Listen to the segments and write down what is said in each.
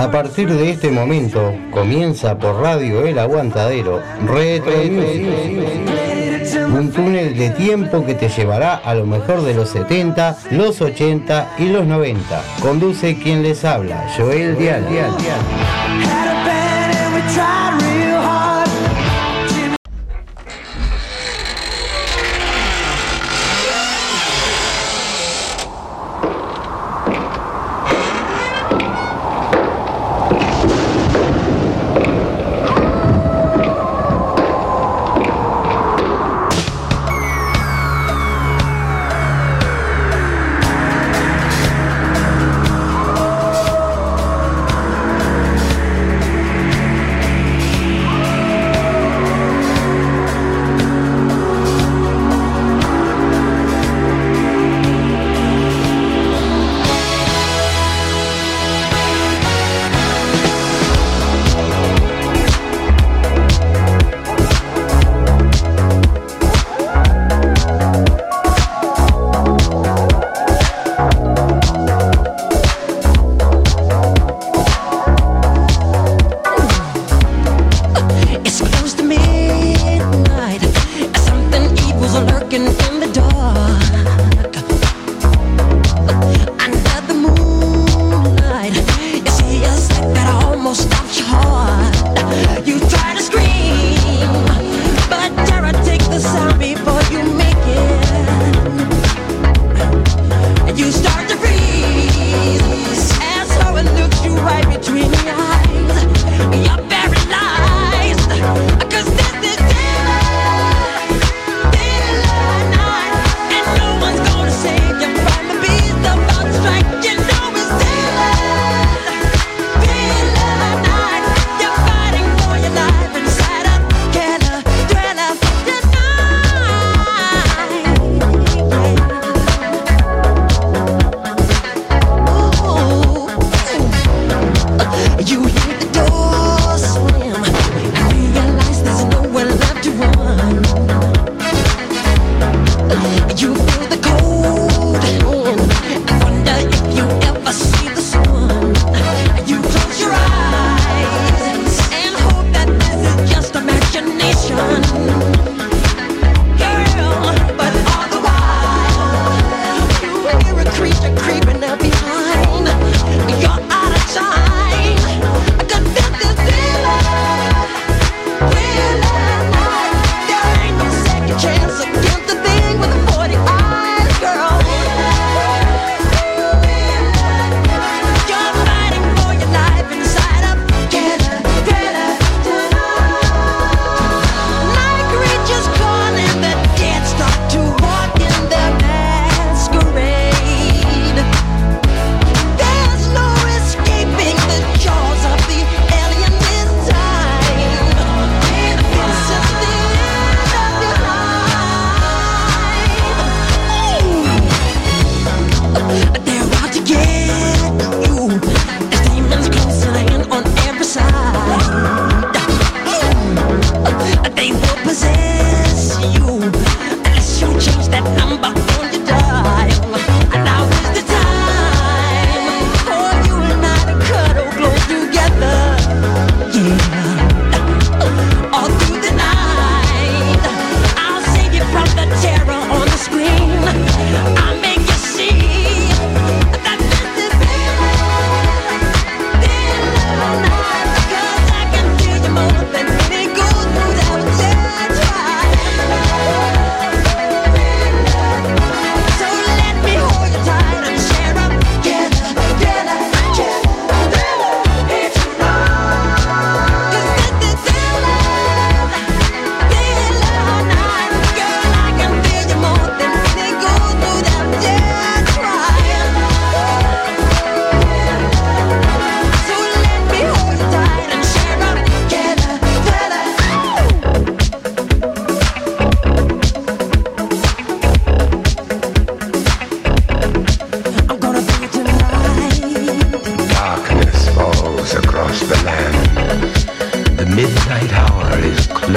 A partir de este momento comienza por Radio El Aguantadero Retro Un túnel de tiempo que te llevará a lo mejor de los 70, los 80 y los 90. Conduce quien les habla, Joel Dial.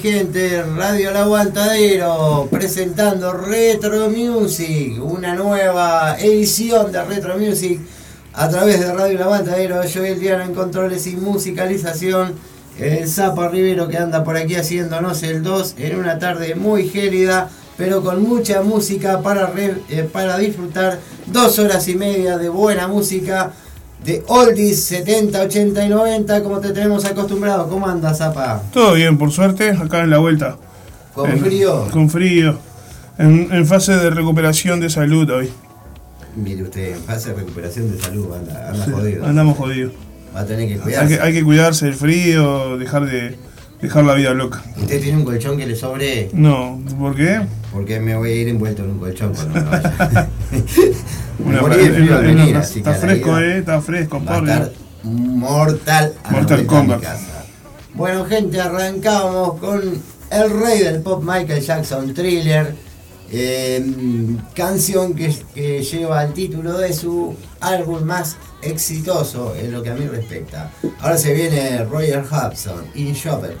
gente. Radio El Aguantadero presentando Retro Music, una nueva edición de Retro Music a través de Radio El Aguantadero. Yo el Diana en controles y musicalización. El Zapa Rivero que anda por aquí haciéndonos el 2 en una tarde muy gélida, pero con mucha música para, re- eh, para disfrutar. Dos horas y media de buena música. De oldies 70, 80 y 90, como te tenemos acostumbrado. ¿Cómo andas, Zapa? Todo bien, por suerte, acá en la vuelta. ¿Con En- frío? Con frío. En, en fase de recuperación de salud hoy. Mire usted, en fase de recuperación de salud, anda, anda jodido. Andamos jodidos. Va a tener que Hay cuidarse. que, hay que cuidarse del frío, dejar de dejar la vida loca. ¿Usted tiene un colchón que le sobre? No, ¿por qué? Porque me voy a ir envuelto en un colchón cuando me vaya. Una- frío venir, así está fresco, eh, está fresco, Va a pobre. estar mortal a Mortal Kombat. Bueno, gente, arrancamos con el rey del pop Michael Jackson, Thriller. Canción que, lleva el título de su álbum más exitoso en lo que a mí respecta. Ahora se viene Roger Hudson, In Jeopardy.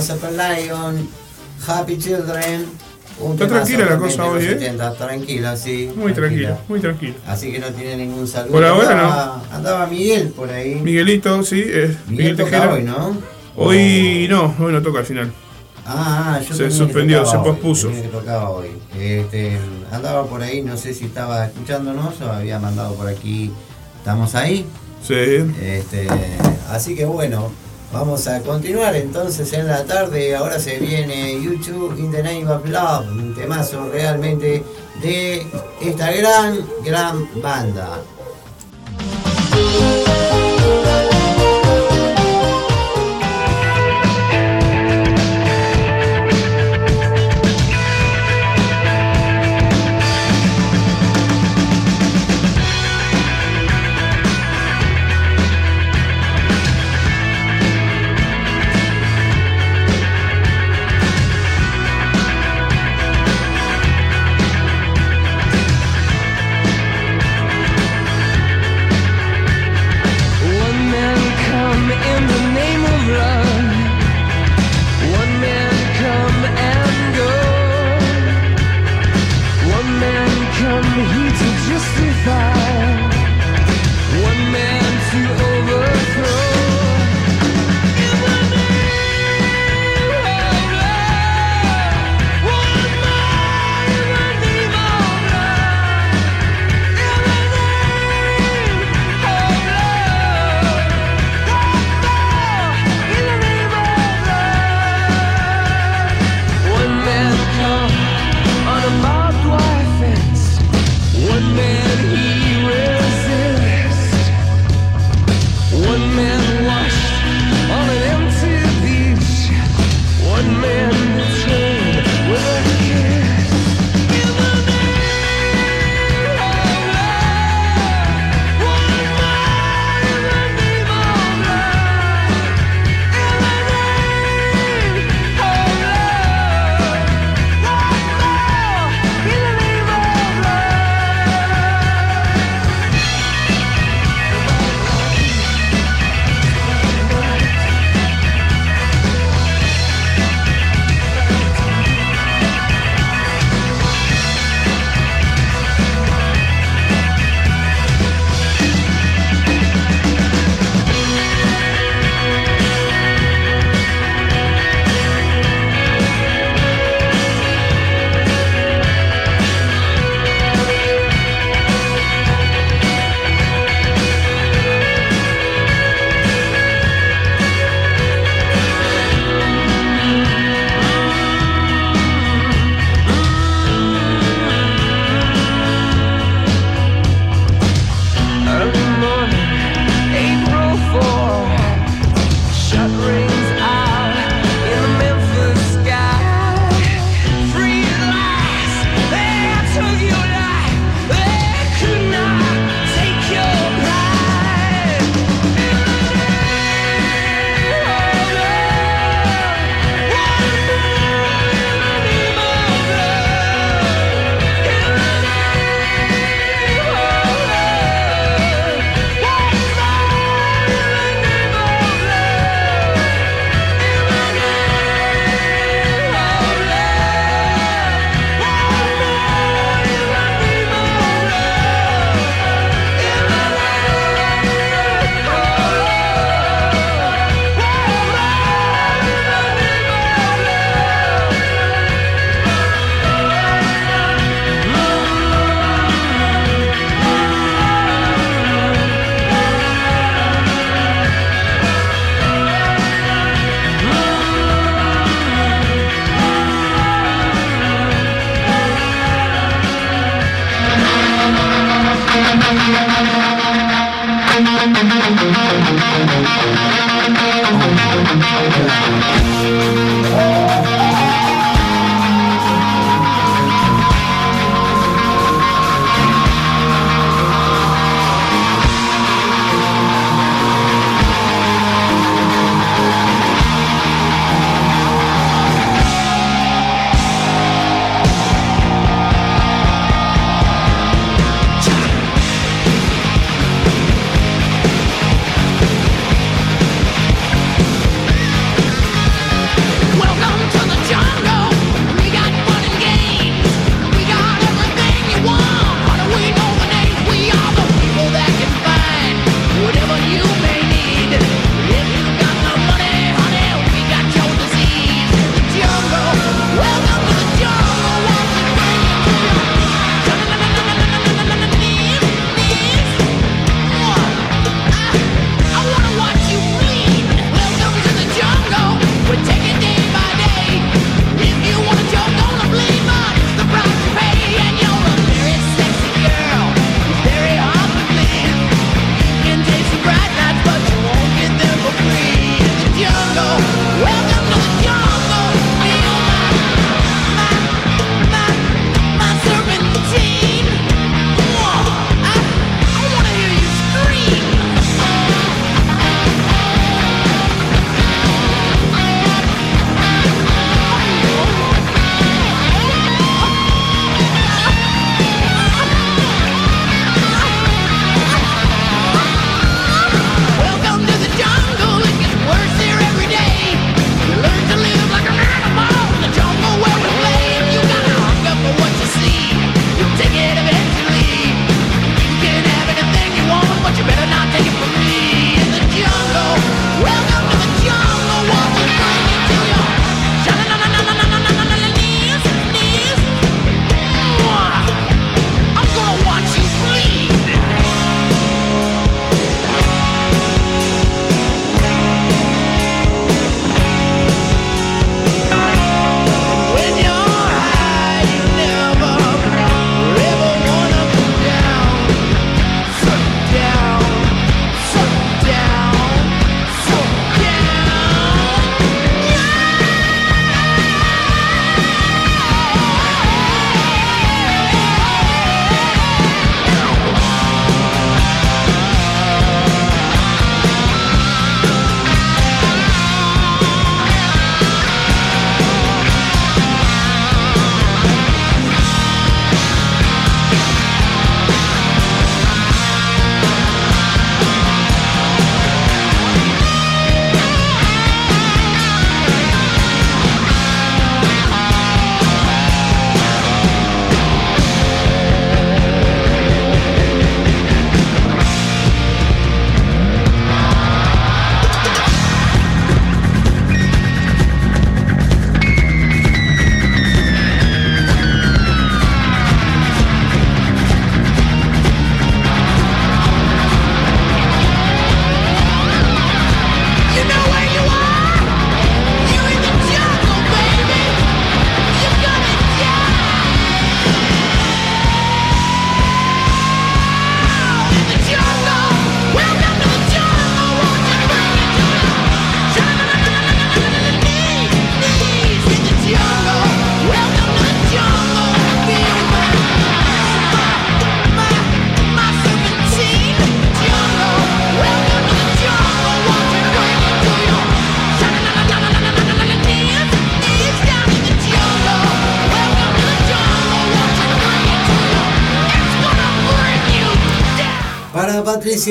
Super Lion, Happy Children. Un Está tranquila la cosa hoy, ¿eh? 70, tranquila, sí. Muy tranquilo, muy tranquilo. Así que no tiene ningún saludo. Por ahora andaba, andaba Miguel por ahí. Miguelito, sí, es Miguel Miguel Tejera. hoy, ¿no? Hoy no, hoy no toca al final. Ah, yo Se suspendió, se hoy, pospuso. tenía que tocaba hoy. Este, andaba por ahí, no sé si estaba escuchándonos o había mandado por aquí. ¿Estamos ahí? Sí. Este, así que bueno, vamos a continuar entonces en la tarde. Ahora se viene YouTube in the Name of Love, un temazo realmente de esta gran, gran banda.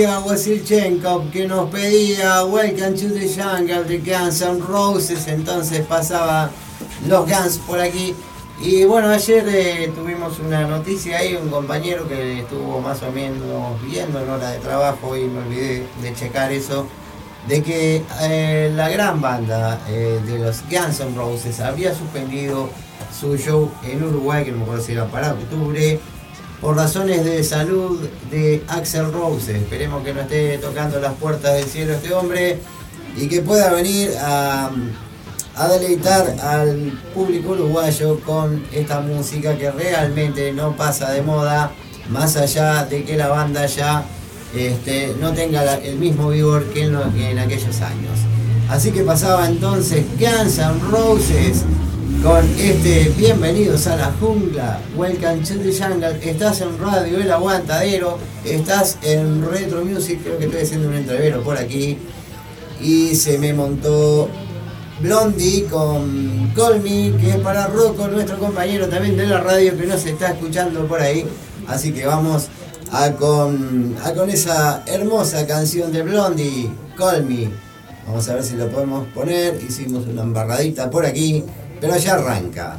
Wasilchenkov que nos pedía Welcome to the Jungle de Guns N' Roses, entonces pasaba los Guns por aquí. Y bueno, ayer eh, tuvimos una noticia ahí, un compañero que estuvo más o menos viendo en hora de trabajo y me olvidé de checar eso, de que eh, la gran banda eh, de los Guns N' Roses había suspendido su show en Uruguay, que no me acuerdo si era para octubre, por razones de salud de Axel Rose. Esperemos que no esté tocando las puertas del cielo este hombre y que pueda venir a, deleitar al público uruguayo con esta música que realmente no pasa de moda, más allá de que la banda ya este, no tenga el mismo vigor que en, lo- que en aquellos años. Así que pasaba entonces Guns N' Roses con este Bienvenidos a la Jungla, Welcome to the Jungle. Estás en Radio El Aguantadero, estás en Retro Music, creo que estoy haciendo un entrevero por aquí. Y se me montó Blondie con Call que es para Rocco, nuestro compañero también de la radio que nos está escuchando por ahí. Así que vamos a con, a con esa hermosa canción de Blondie, Call. Vamos a ver si lo podemos poner. Hicimos una embarradita por aquí, pero ya arranca.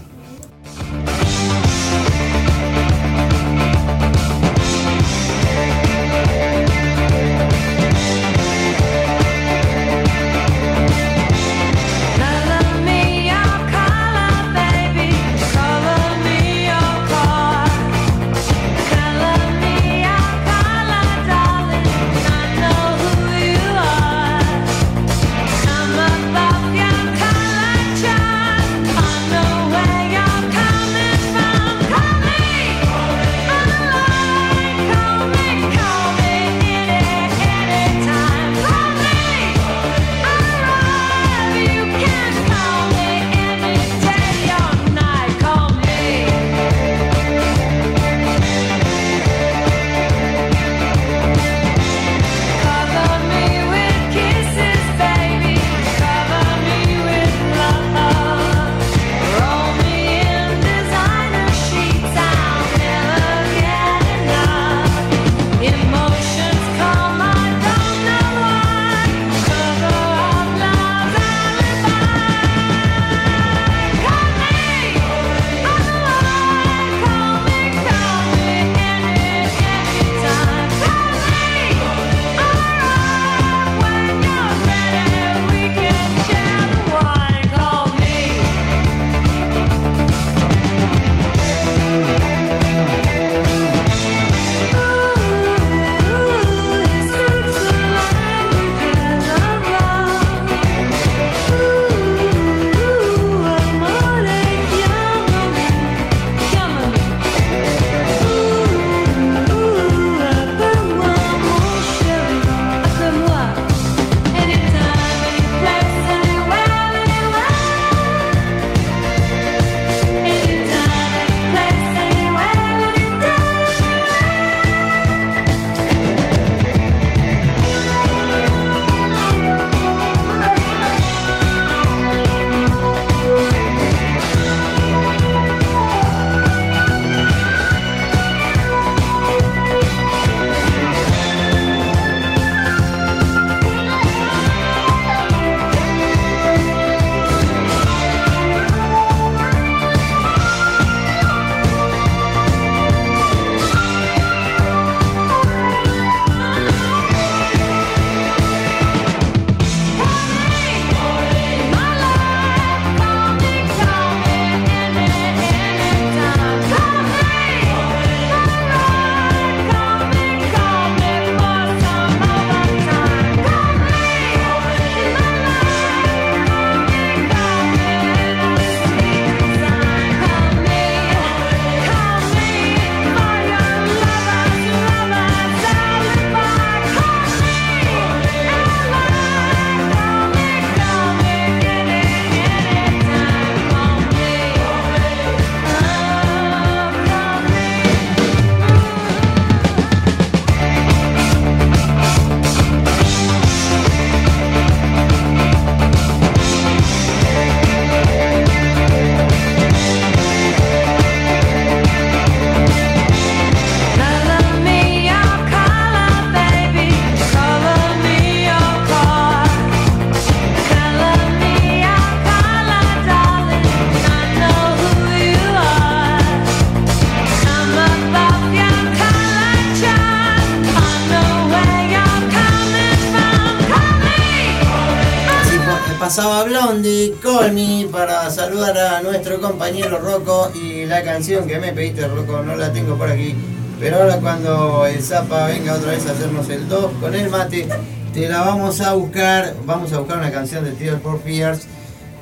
Blondie, Call para saludar a nuestro compañero Rocco y la canción que me pediste, Rocco, no la tengo por aquí. Pero ahora cuando el Zapa venga otra vez a hacernos el 2 con el mate, te la vamos a buscar. Vamos a buscar una canción de Tears for Fears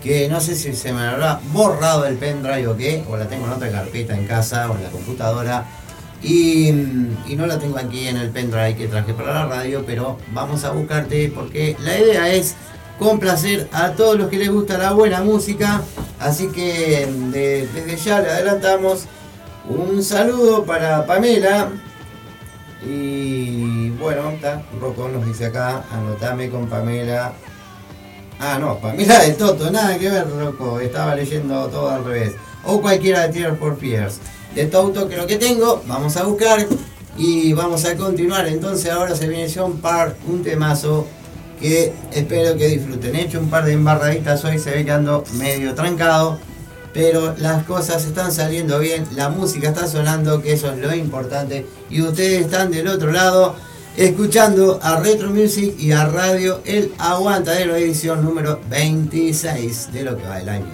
que no sé si se me habrá borrado el pendrive o qué, o la tengo en otra carpeta en casa o en la computadora. Y, y no la tengo aquí en el pendrive que traje para la radio, pero vamos a buscarte porque la idea es complacer a todos los que les gusta la buena música. Así que de- desde ya le adelantamos un saludo para Pamela. Y bueno, está, Rocco nos dice acá, anotame con Pamela. Ah, no, Pamela de Toto, nada que ver, Rocco, estaba leyendo todo al revés. O cualquiera de Tears for Fears. De Toto creo que tengo, vamos a buscar y vamos a continuar. Entonces ahora se viene John Park, un temazo que espero que disfruten. He hecho un par de embarraditas hoy, se ve que ando medio trancado, pero las cosas están saliendo bien, la música está sonando, que eso es lo importante, y ustedes están del otro lado escuchando a Retro Music y a Radio El Aguantadero, edición número 26 de lo que va el año.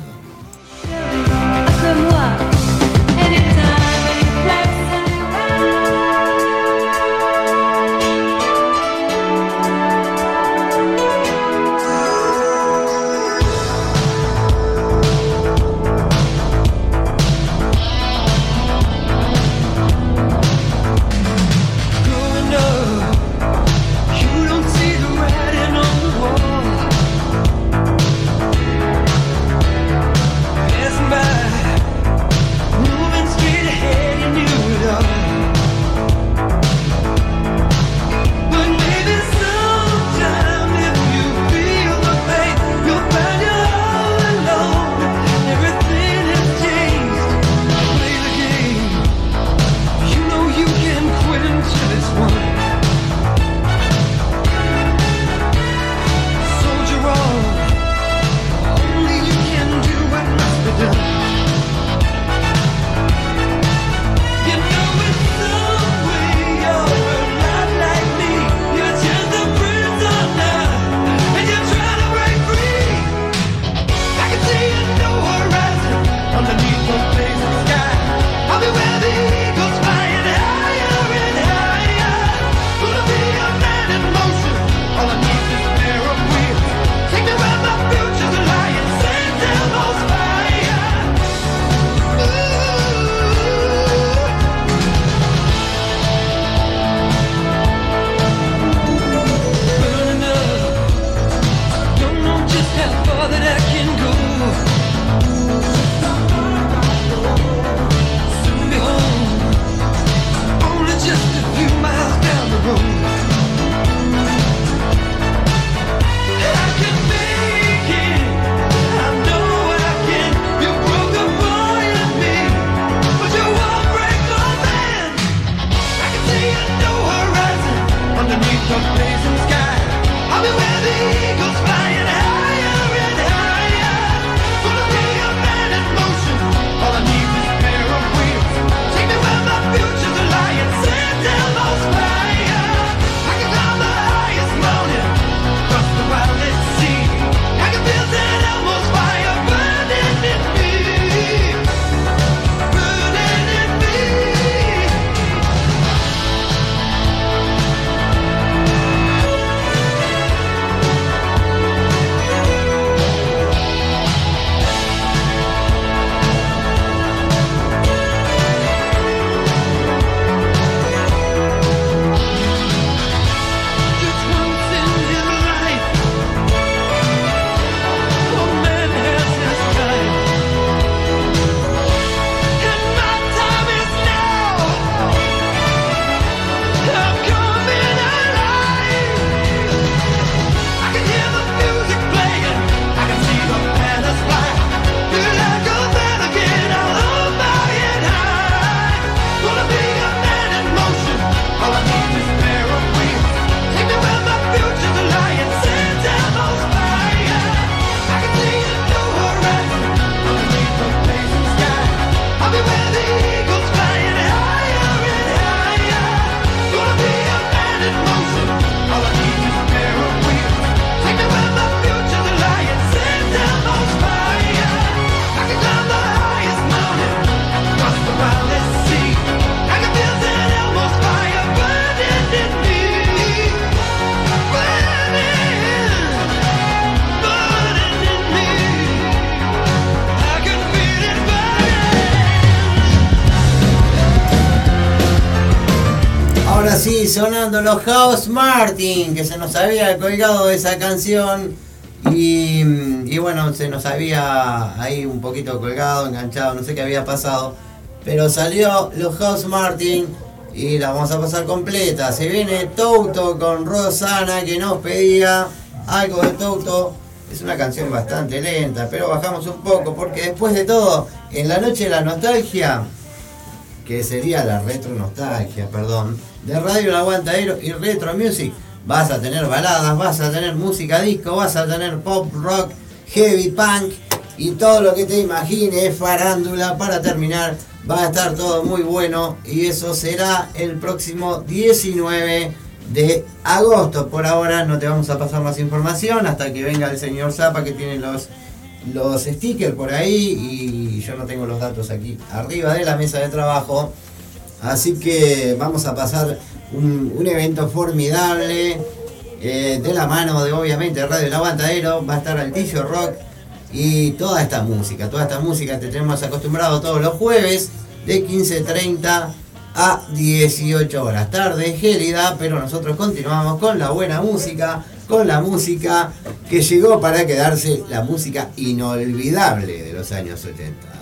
Sonando los House Martin, que se nos había colgado esa canción. Y, bueno, se nos había ahí un poquito colgado, enganchado, no sé qué había pasado. Pero salió los House Martin y la vamos a pasar completa. Se viene Touto con Rosana que nos pedía algo de Touto. Es una canción bastante lenta, pero bajamos un poco porque después de todo, en la noche de la nostalgia, que sería la retro nostalgia, perdón, de Radio El Aguantadero y Retro Music, vas a tener baladas, vas a tener música disco, vas a tener pop, rock, heavy punk y todo lo que te imagines, farándula para terminar. Va a estar todo muy bueno y eso será el próximo 19 de agosto. Por ahora no te vamos a pasar más información hasta que venga el señor Zapa que tiene los, los stickers por ahí y yo no tengo los datos aquí arriba de la mesa de trabajo. Así que vamos a pasar un, evento formidable eh, de la mano de obviamente Radio El Aguantadero. Va a estar Altillo Rock y toda esta música. Toda esta música te tenemos acostumbrado todos los jueves de 15.30 a 18 horas. Tarde gélida, pero nosotros continuamos con la buena música, con la música que llegó para quedarse, la música inolvidable de los años 80.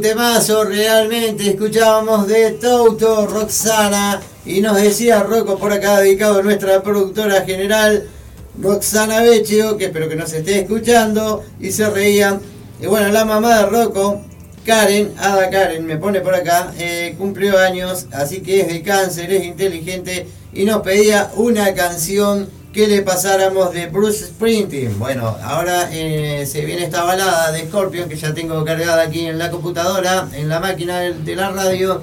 Temazo realmente, escuchábamos de Toto, Roxana, y nos decía Rocco por acá, dedicado a nuestra productora general, Roxana Vecchio, que espero que nos esté escuchando, y se reían. Y bueno, la mamá de Rocco, Karen, Ada Karen, me pone por acá, eh, cumplió años, así que es de cáncer, es inteligente, y nos pedía una canción que le pasáramos de Bruce Springsteen. Bueno, ahora eh, se viene esta balada de Scorpion que ya tengo cargada aquí en la computadora, en la máquina de, la radio.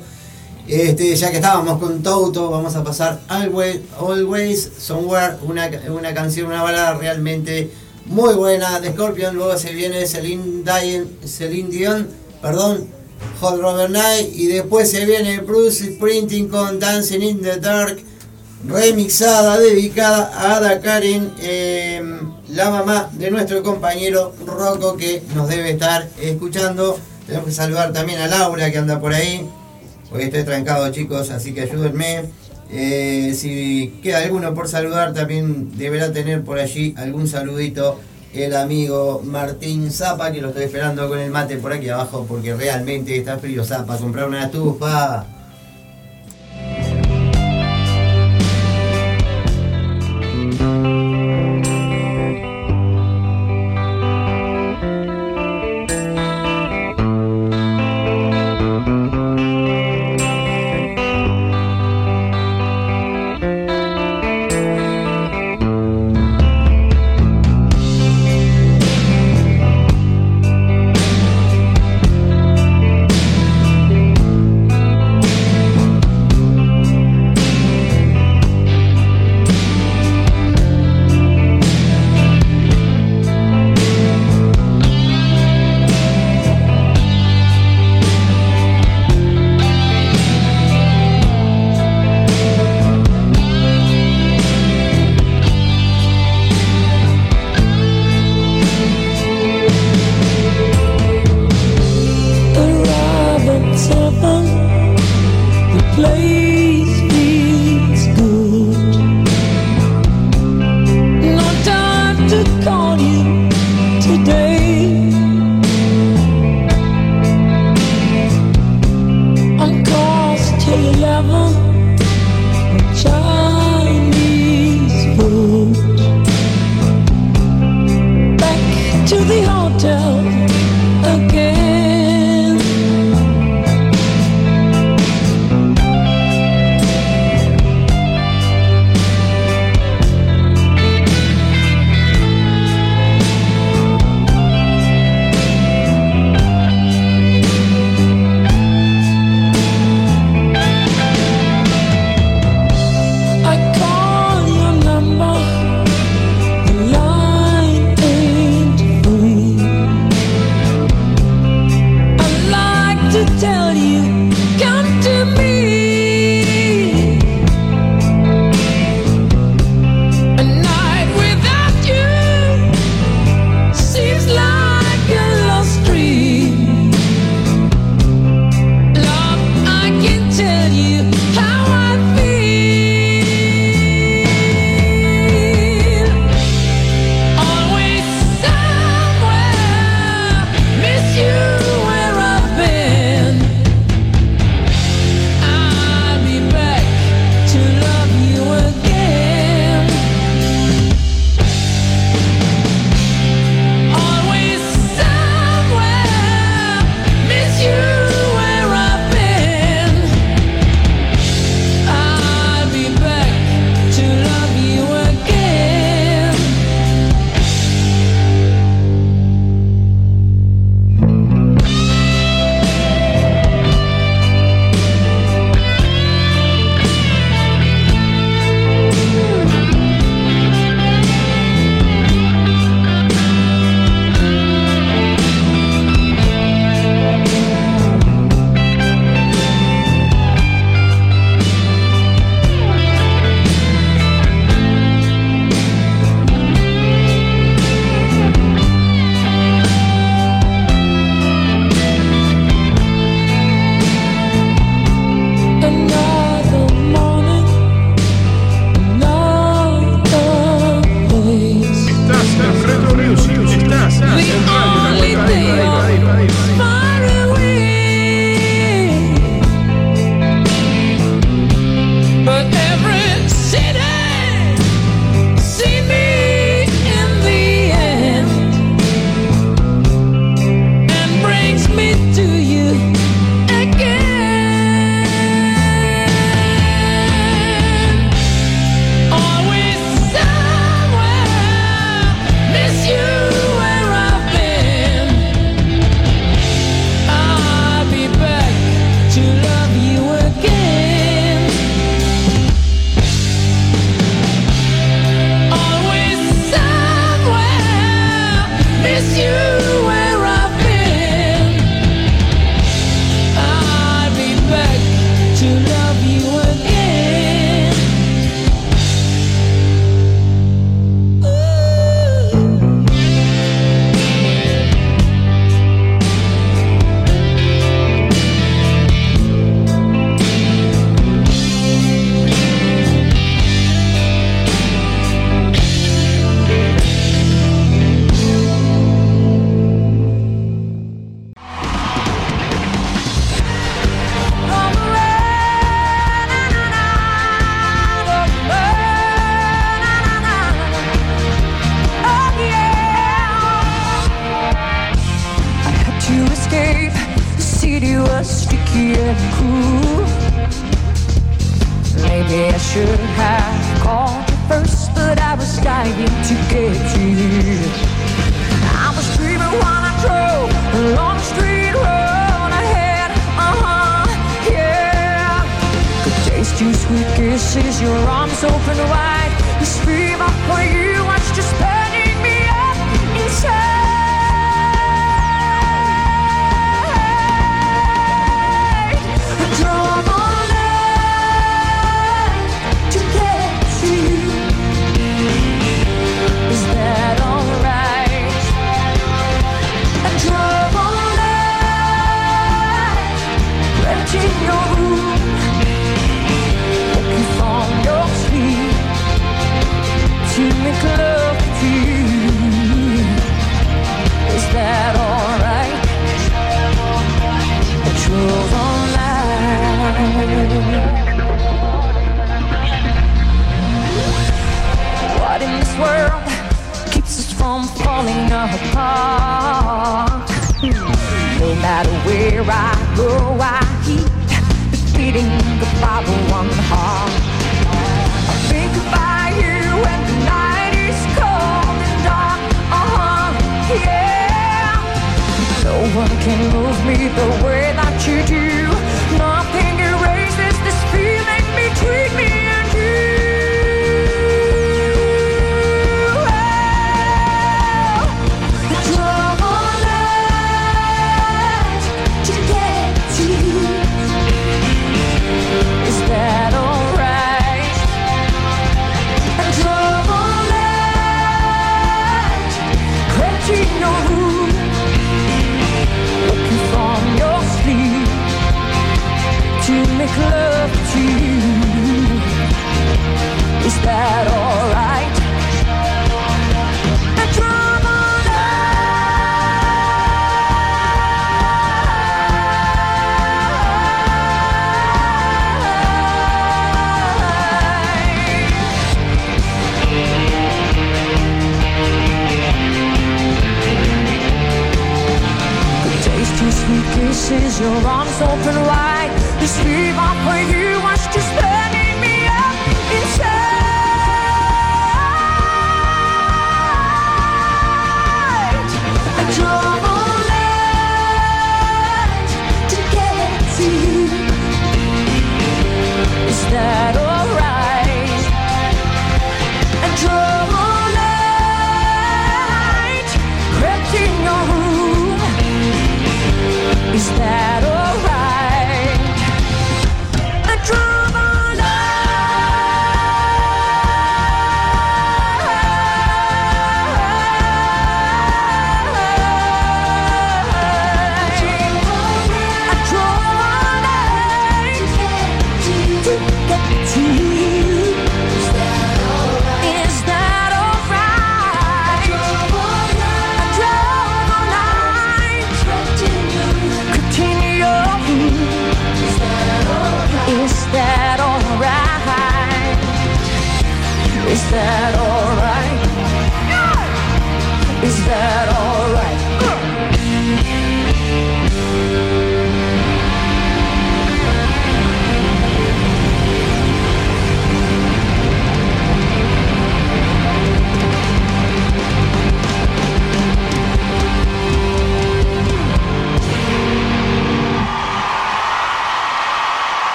Este, ya que estábamos con Toto, vamos a pasar Always, Always Somewhere, una, una canción, una balada realmente muy buena de Scorpion. Luego se viene Celine Dion, Celine Dion perdón, Hot Rubber Night. Y después se viene Bruce Springsteen con Dancing in the Dark, remixada, dedicada a Ada Karen, eh, la mamá de nuestro compañero Rocco que nos debe estar escuchando. Tenemos que saludar también a Laura que anda por ahí. Hoy estoy trancado chicos, así que ayúdenme. Eh, si queda alguno por saludar, también deberá tener por allí algún saludito el amigo Martín Zapa, que lo estoy esperando con el mate por aquí abajo, porque realmente está frío Zapa, comprar una estufa.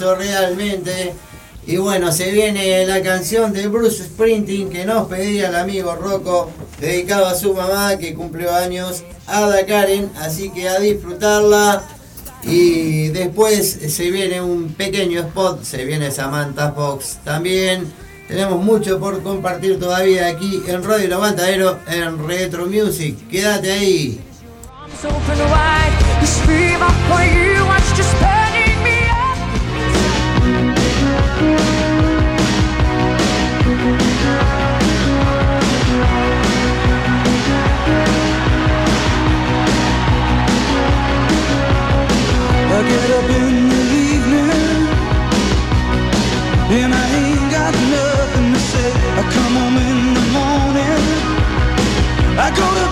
realmente. Y bueno, se viene la canción de Bruce Sprinting que nos pedía el amigo Rocco, dedicado a su mamá que cumplió años, Ada Karen, así que a disfrutarla. Y después se viene un pequeño spot, se viene Samantha Fox también. Tenemos mucho por compartir todavía aquí en Radio Lavantadero en Retro Music. Quédate ahí. get up in the evening and I ain't got nothing to say. I come home in the morning. I go to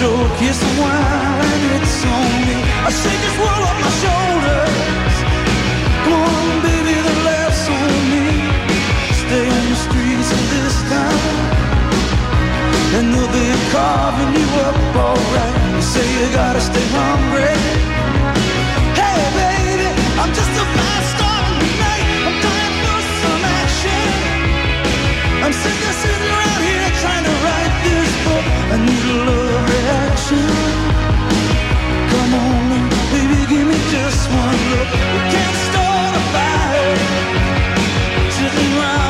Joke, a while, and it's on me. I shake this world off my shoulders. Come on, baby, the laughs on me. Stay on the streets of this town, and they'll be carving you up alright. You say you gotta stay hungry. Hey, baby, I'm just a fast star tonight. I'm dying for some action. I'm sick of sitting around here just one look. We can't start a fire. Sitting around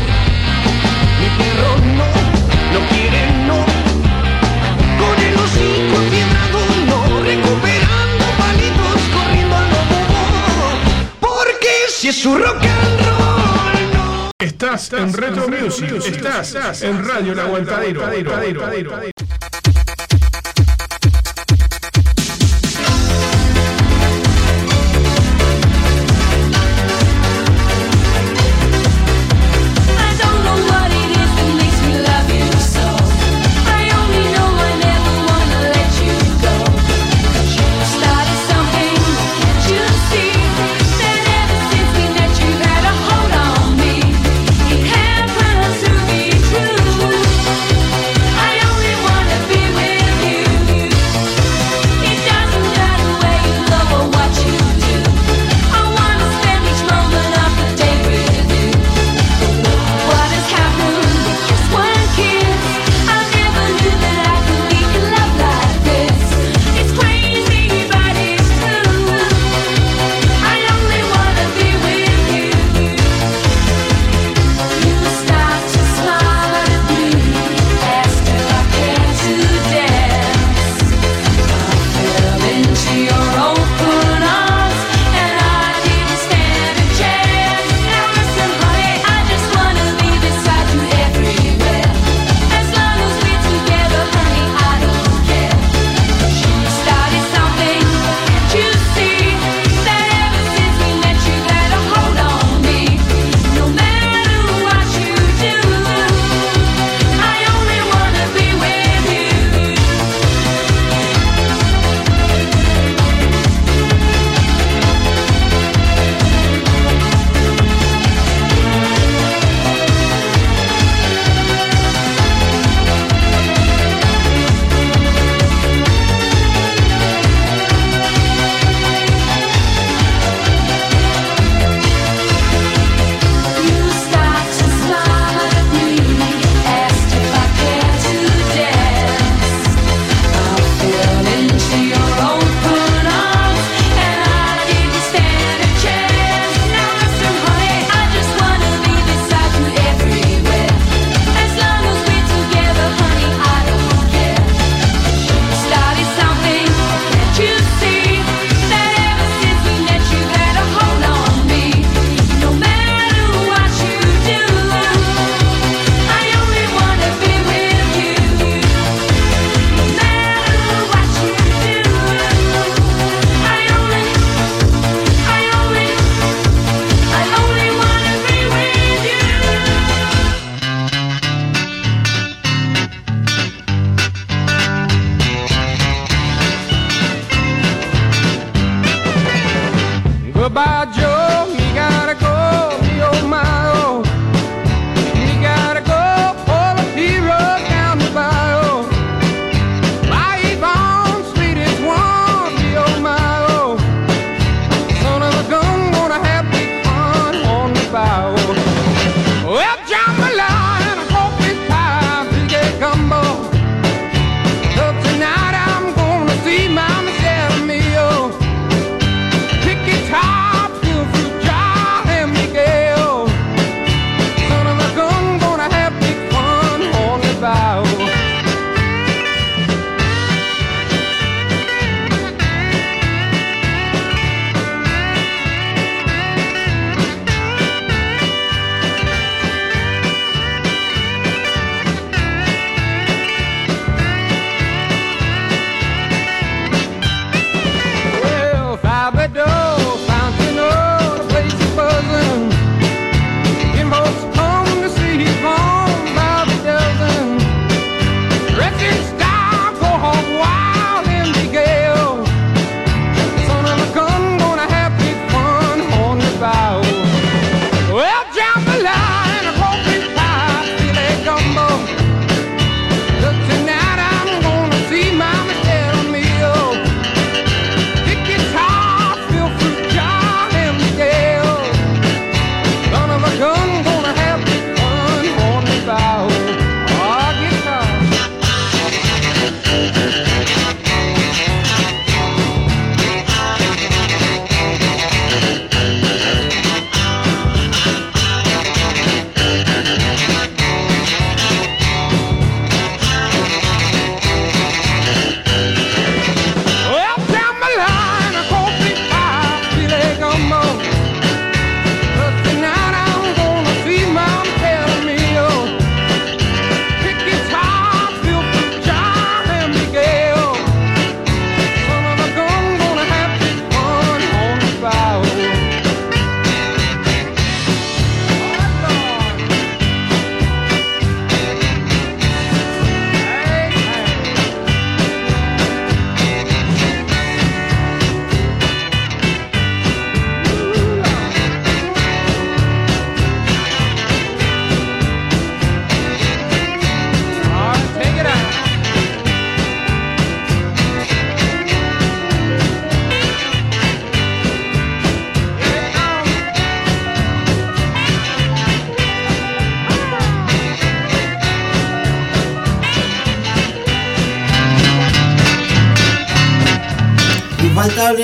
Su rock and roll no. Estás en Retro Music, estás en Radio El Aguantadero.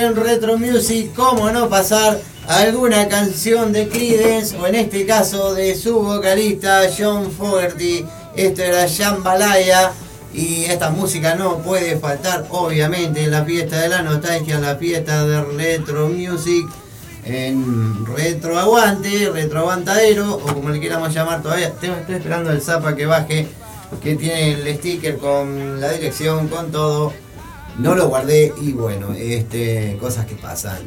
En Retro Music, cómo no pasar alguna canción de Creedence o en este caso de su vocalista John Fogerty. Esto era Jambalaya y esta música no puede faltar obviamente en la fiesta de la nostalgia, en la fiesta de Retro Music, en Retro Aguante, Retro Aguantadero o como le queramos llamar todavía. Estoy esperando el zapa que baje, que tiene el sticker con la dirección, con todo no lo guardé y bueno, este, cosas que pasan.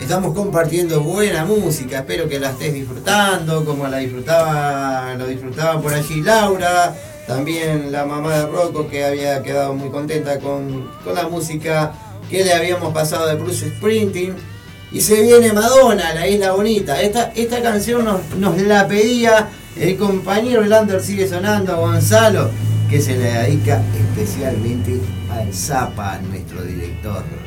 Estamos compartiendo buena música, espero que la estés disfrutando, como la disfrutaba, lo disfrutaba por allí Laura, también la mamá de Rocco que había quedado muy contenta con, con la música que le habíamos pasado de Bruce Sprinting. Y se viene Madonna, la isla bonita. Esta, esta canción nos, la pedía el compañero Lander, sigue sonando, Gonzalo, que se le dedica especialmente al Zapa, director.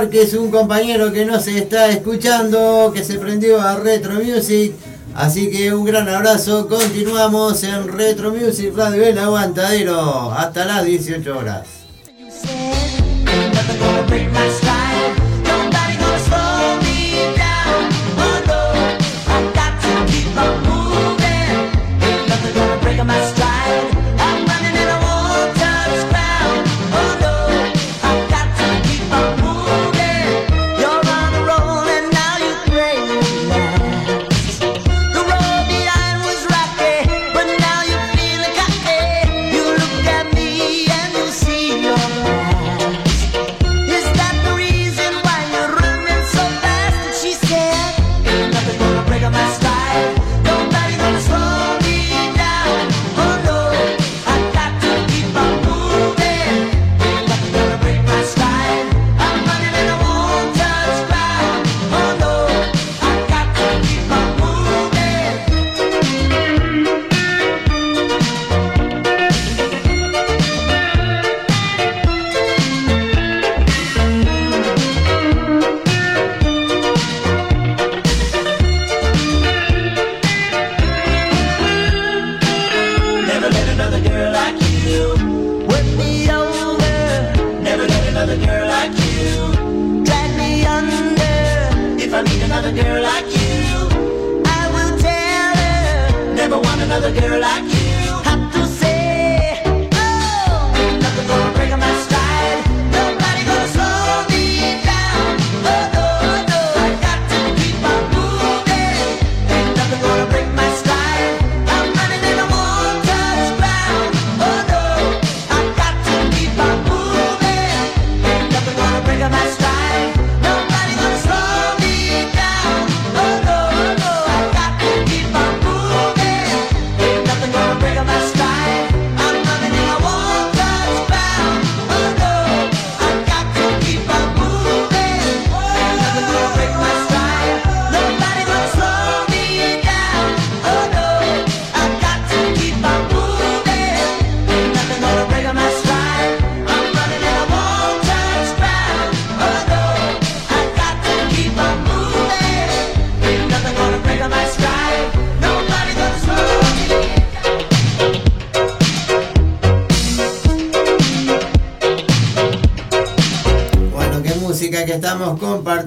Márquez, un compañero que no se está escuchando, que se prendió a Retro Music. Así que un gran abrazo, continuamos en Retro Music Radio El Aguantadero, hasta las 18 horas.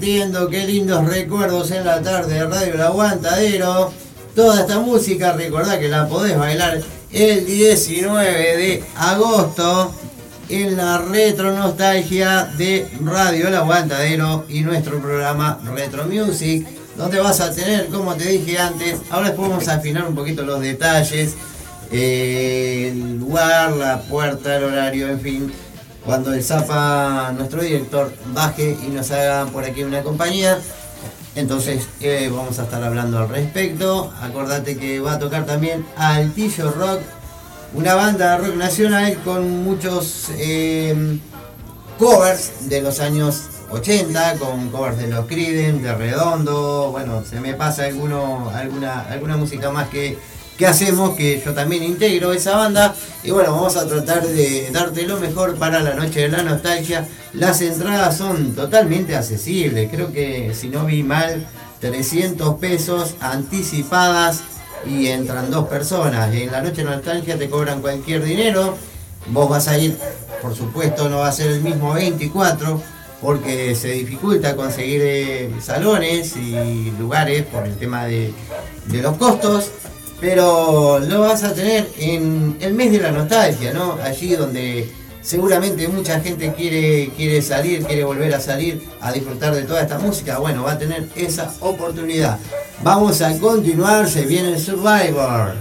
Compartiendo, qué lindos recuerdos en la tarde de Radio El Aguantadero. Toda esta música, recordá que la podés bailar el 19 de agosto en la retro nostalgia de Radio El Aguantadero y nuestro programa Retro Music, donde vas a tener, como te dije antes, ahora después vamos a afinar un poquito los detalles, eh, el lugar, la puerta, el horario, en fin, cuando el Zapa, nuestro director, baje y nos haga por aquí una compañía. Entonces eh, vamos a estar hablando al respecto. Acordate que va a tocar también Altillo Rock, una banda rock nacional con muchos eh, covers de los años 80, con covers de los Creedence, de Redondo. Bueno, se me pasa alguno, alguna, alguna música más que, que hacemos, que yo también integro esa banda. Y bueno, vamos a tratar de darte lo mejor para la noche de la nostalgia. Las entradas son totalmente accesibles, creo que si no vi mal, 300 pesos anticipadas y entran dos personas. En la noche de la nostalgia te cobran cualquier dinero. Vos vas a ir, por supuesto, no va a ser el mismo 24 porque se dificulta conseguir eh, salones y lugares por el tema de los costos, pero lo vas a tener en el mes de la nostalgia, ¿no? Allí donde seguramente mucha gente quiere, quiere salir, quiere volver a salir a disfrutar de toda esta música, bueno, va a tener esa oportunidad. Vamos a continuar, se viene el Survivor.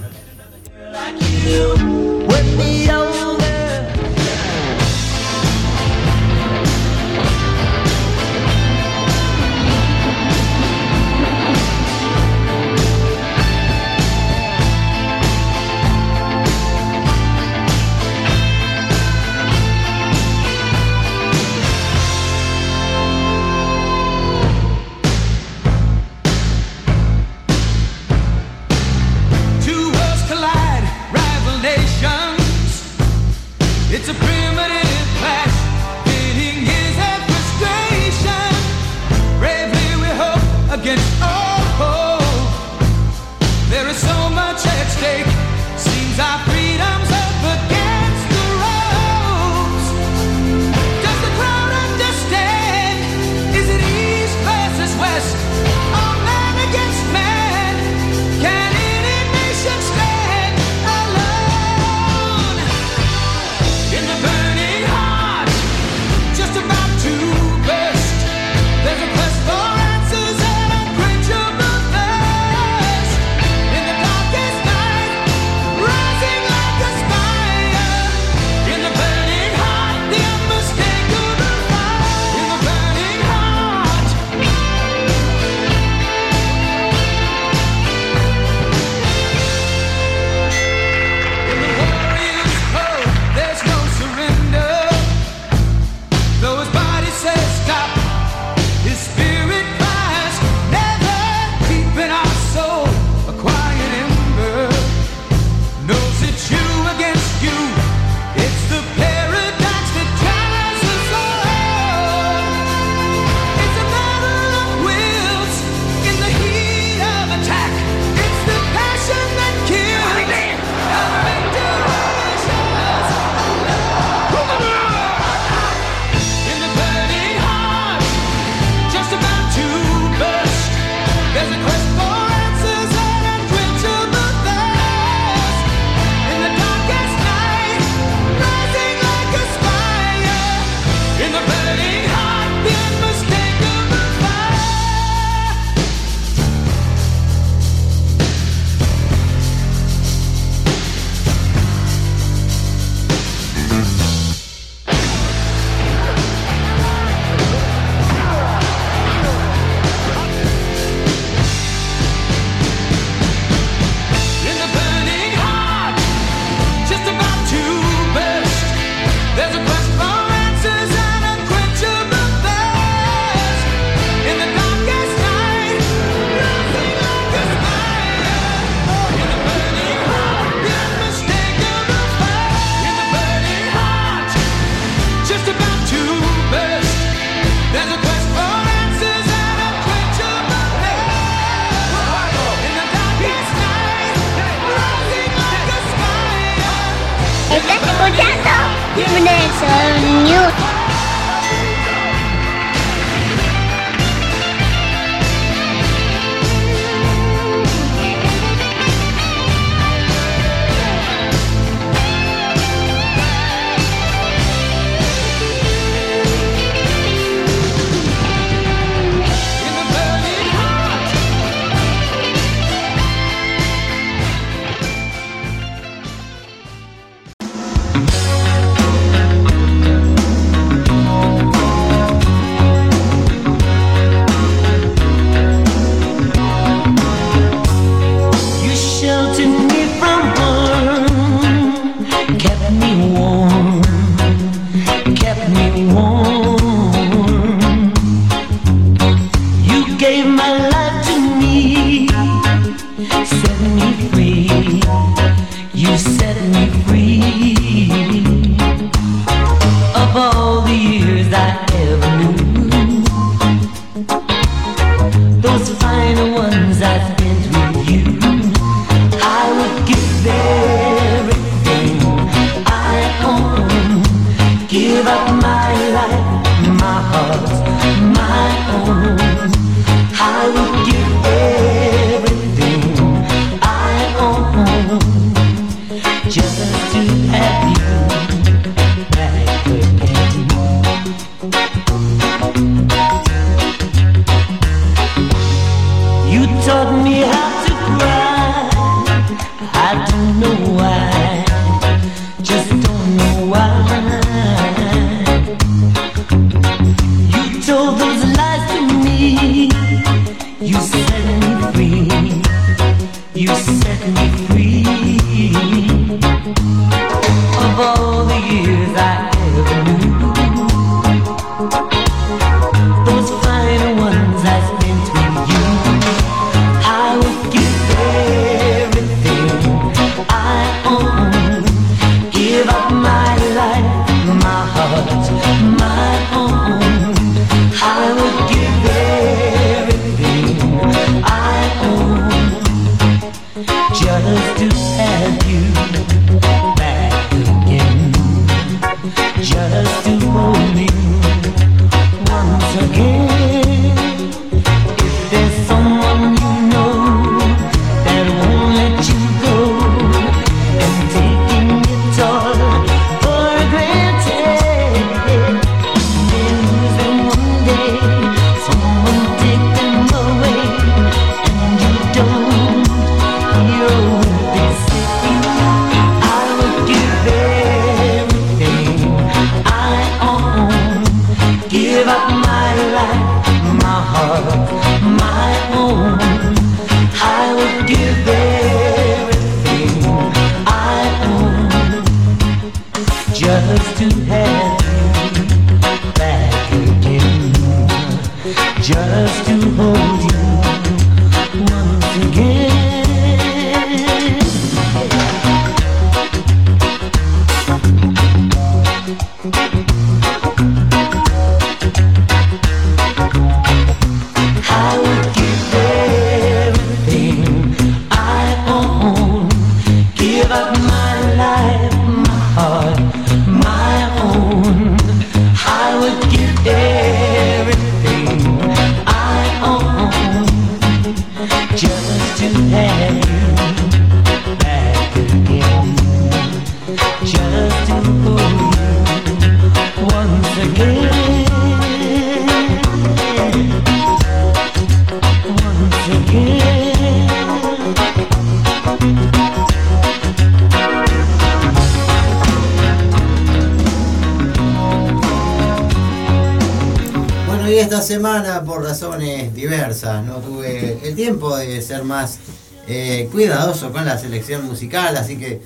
Musical, así que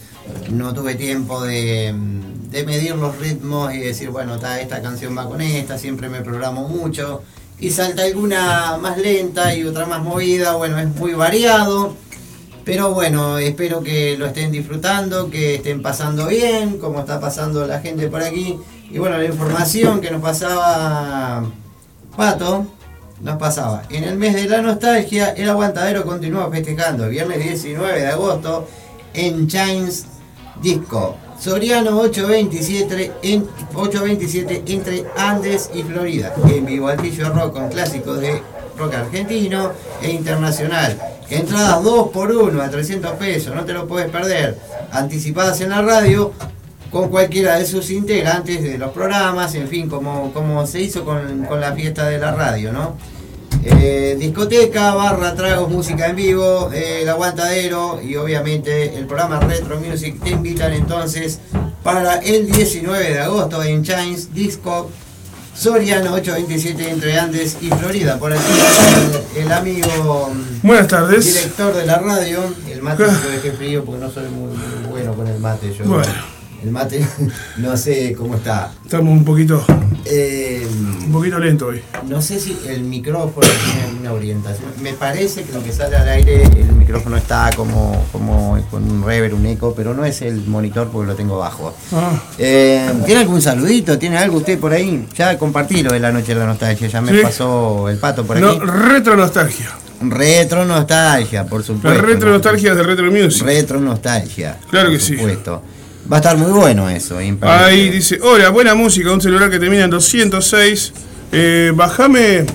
no tuve tiempo de, de medir los ritmos y decir, bueno, ta, esta canción va con esta, siempre me programo mucho. Y salta alguna más lenta y otra más movida, bueno, es muy variado. Pero bueno, espero que lo estén disfrutando, que estén pasando bien, como está pasando la gente por aquí. Y bueno, la información que nos pasaba Pato, nos pasaba. En el mes de la nostalgia, el aguantadero continúa festejando viernes 19 de agosto en Chains Disco. Soriano 827, en, 827 entre Andes y Florida. En vivo Altillo Rock con clásicos de rock argentino e internacional. Entradas 2 por 1 a 300 pesos, no te lo puedes perder. Anticipadas en la radio con cualquiera de sus integrantes de los programas, en fin, como, como se hizo con, con la fiesta de la radio, ¿no? Eh, discoteca, barra, tragos, música en vivo, eh, el aguantadero y obviamente el programa Retro Music te invitan entonces para el 19 de agosto en Chains Disco Soriano 827 entre Andes y Florida. Por aquí el, el amigo mm, Buenas tardes. director de la radio, el mate que lo dejé frío porque no soy muy, muy bueno con el mate yo. Bueno. El mate no sé cómo está. Estamos un poquito, Eh, un poquito lento hoy. no sé si el micrófono tiene una orientación. Me parece que lo que sale al aire, el micrófono está como, como con un reverb, un eco, pero no es el monitor porque lo tengo bajo. Ah, Eh, ¿Tiene algún saludito? ¿Tiene algo usted por ahí? Ya compartí lo de la noche de la nostalgia, ya me Sí. pasó el pato por no, aquí. retro nostalgia. Retro nostalgia, por La supuesto. retro nostalgia de Retro Music. Retro nostalgia. Claro por que sí. Va a estar muy bueno eso. Ahí dice, hola, buena música, un celular que termina en 206. Eh, bajame,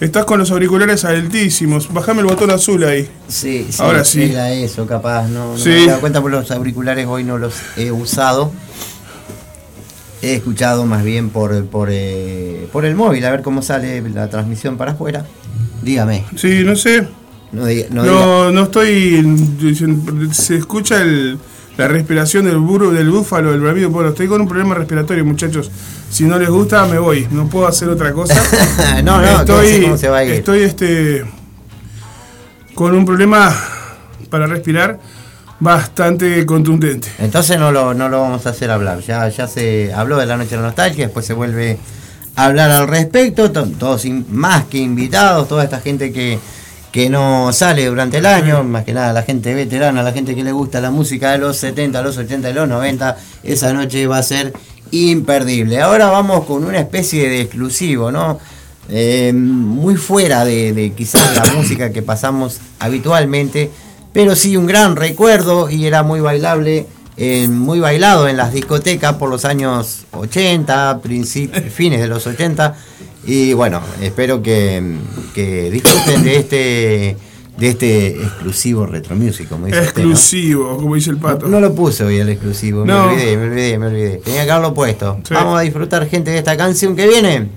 estás con los auriculares altísimos, bajame el botón azul ahí. Sí, sí, Ahora sí. Era eso, capaz. No, no Sí. me he dado cuenta por los auriculares, hoy no los he usado. He escuchado más bien por, por, eh, por el móvil, a ver cómo sale la transmisión para afuera. Dígame. Sí, no sé. No, diga- no diga- No, no estoy. Se escucha el- la respiración del burro, del búfalo, del bramido. Bueno, estoy con un problema respiratorio, muchachos. Si no les gusta, me voy. No puedo hacer otra cosa. no, no, estoy, cómo se va a ir. estoy este con un problema para respirar bastante contundente. Entonces no lo, no lo vamos a hacer hablar. Ya, ya se habló de la noche de la nostalgia, después se vuelve a hablar al respecto. to- Todos más que invitados, toda esta gente que, que no sale durante el año, más que nada la gente veterana, la gente que le gusta la música de los 70, los 80 y los 90, esa noche va a ser imperdible. Ahora vamos con una especie de exclusivo, ¿no? Eh, muy fuera de, quizás la música que pasamos habitualmente, pero sí un gran recuerdo y era muy bailable, eh, muy bailado en las discotecas por los años 80, princip- fines de los 80. Y bueno, espero que, que disfruten de este de este exclusivo retro music, como dice usted, ¿no? Exclusivo, como dice el pato. No lo puse hoy el exclusivo, No. me olvidé, me olvidé, me olvidé. Tenía que haberlo puesto. Sí. Vamos a disfrutar, gente, de esta canción que viene.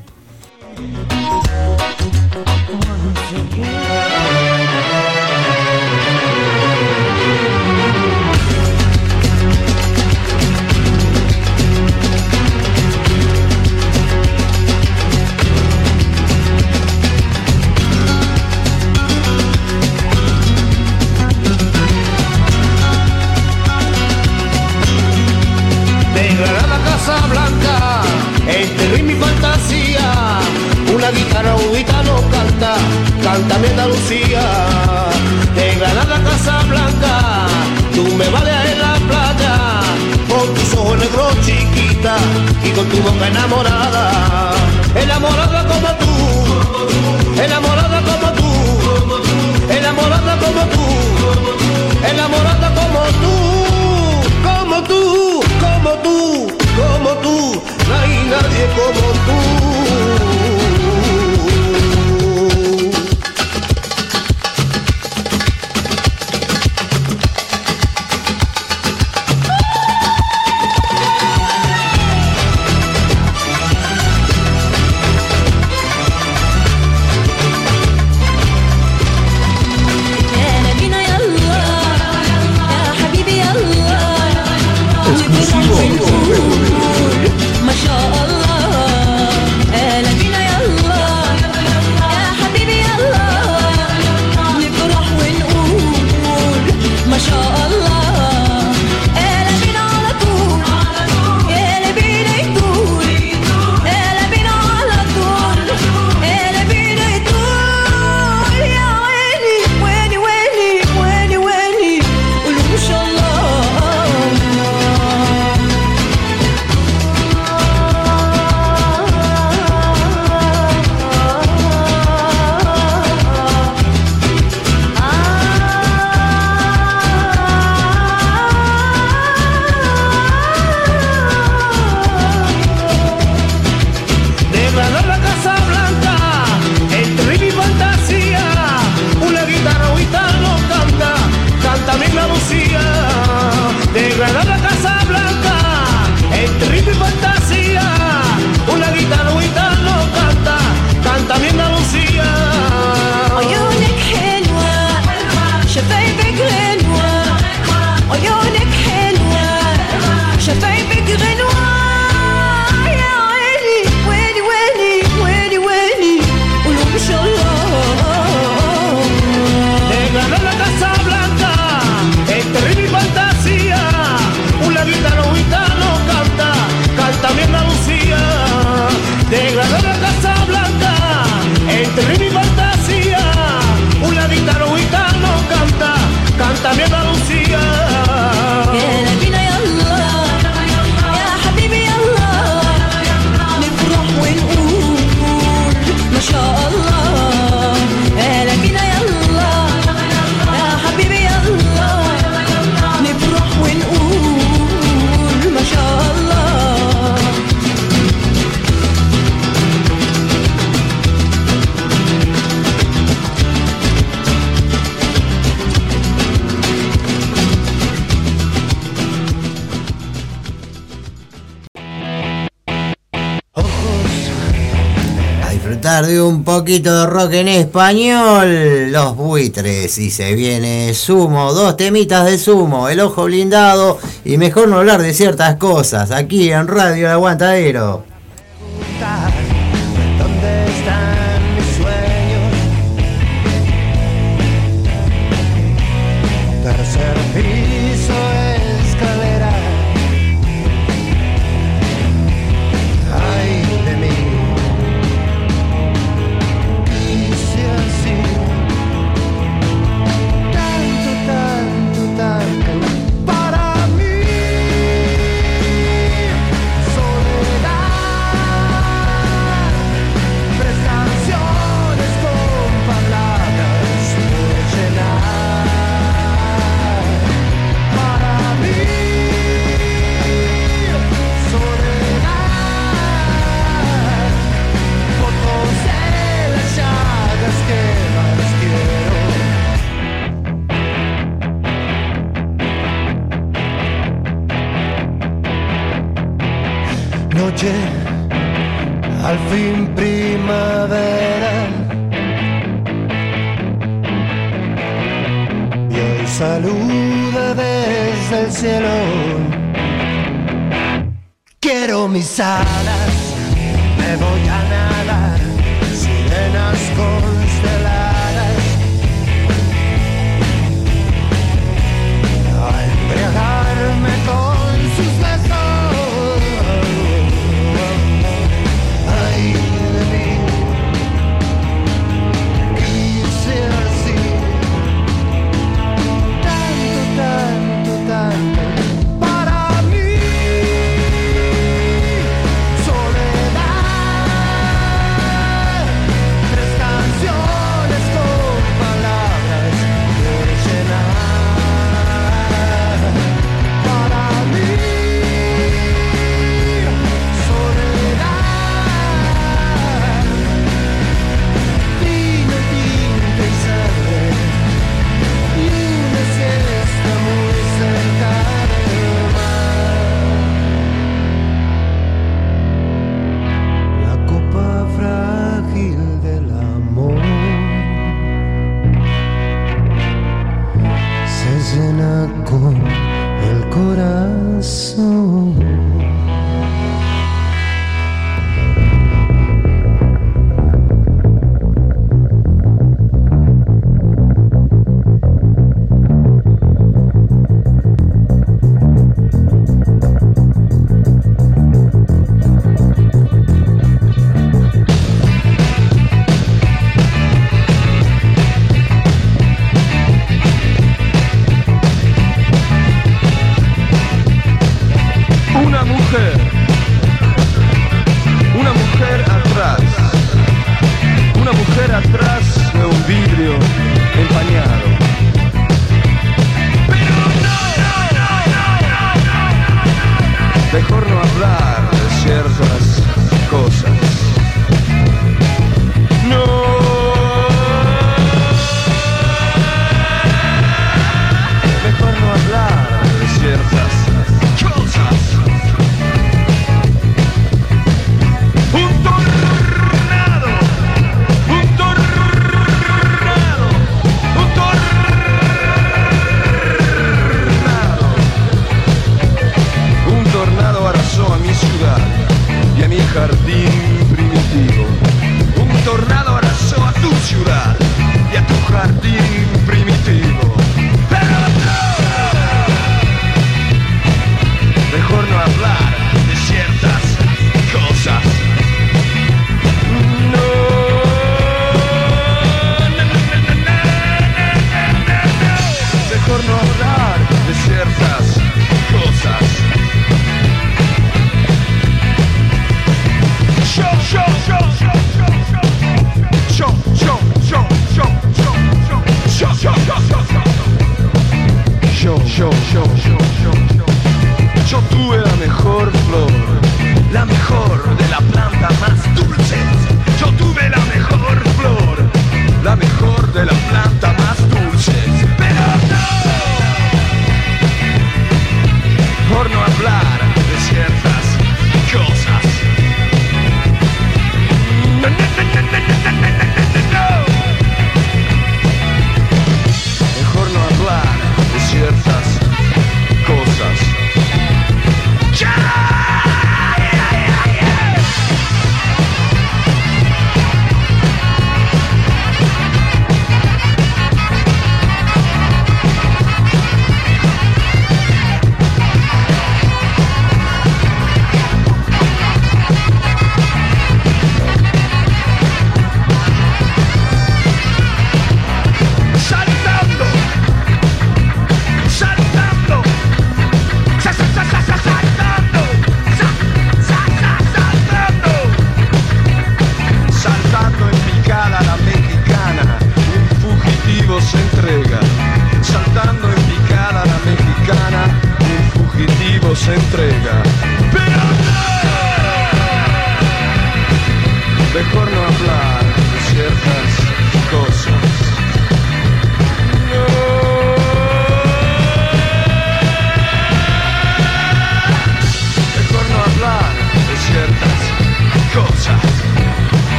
Un poquito de rock en español, los buitres, y se viene sumo, dos temitas de sumo, el ojo blindado, y mejor no hablar de ciertas cosas, aquí en Radio El Aguantadero.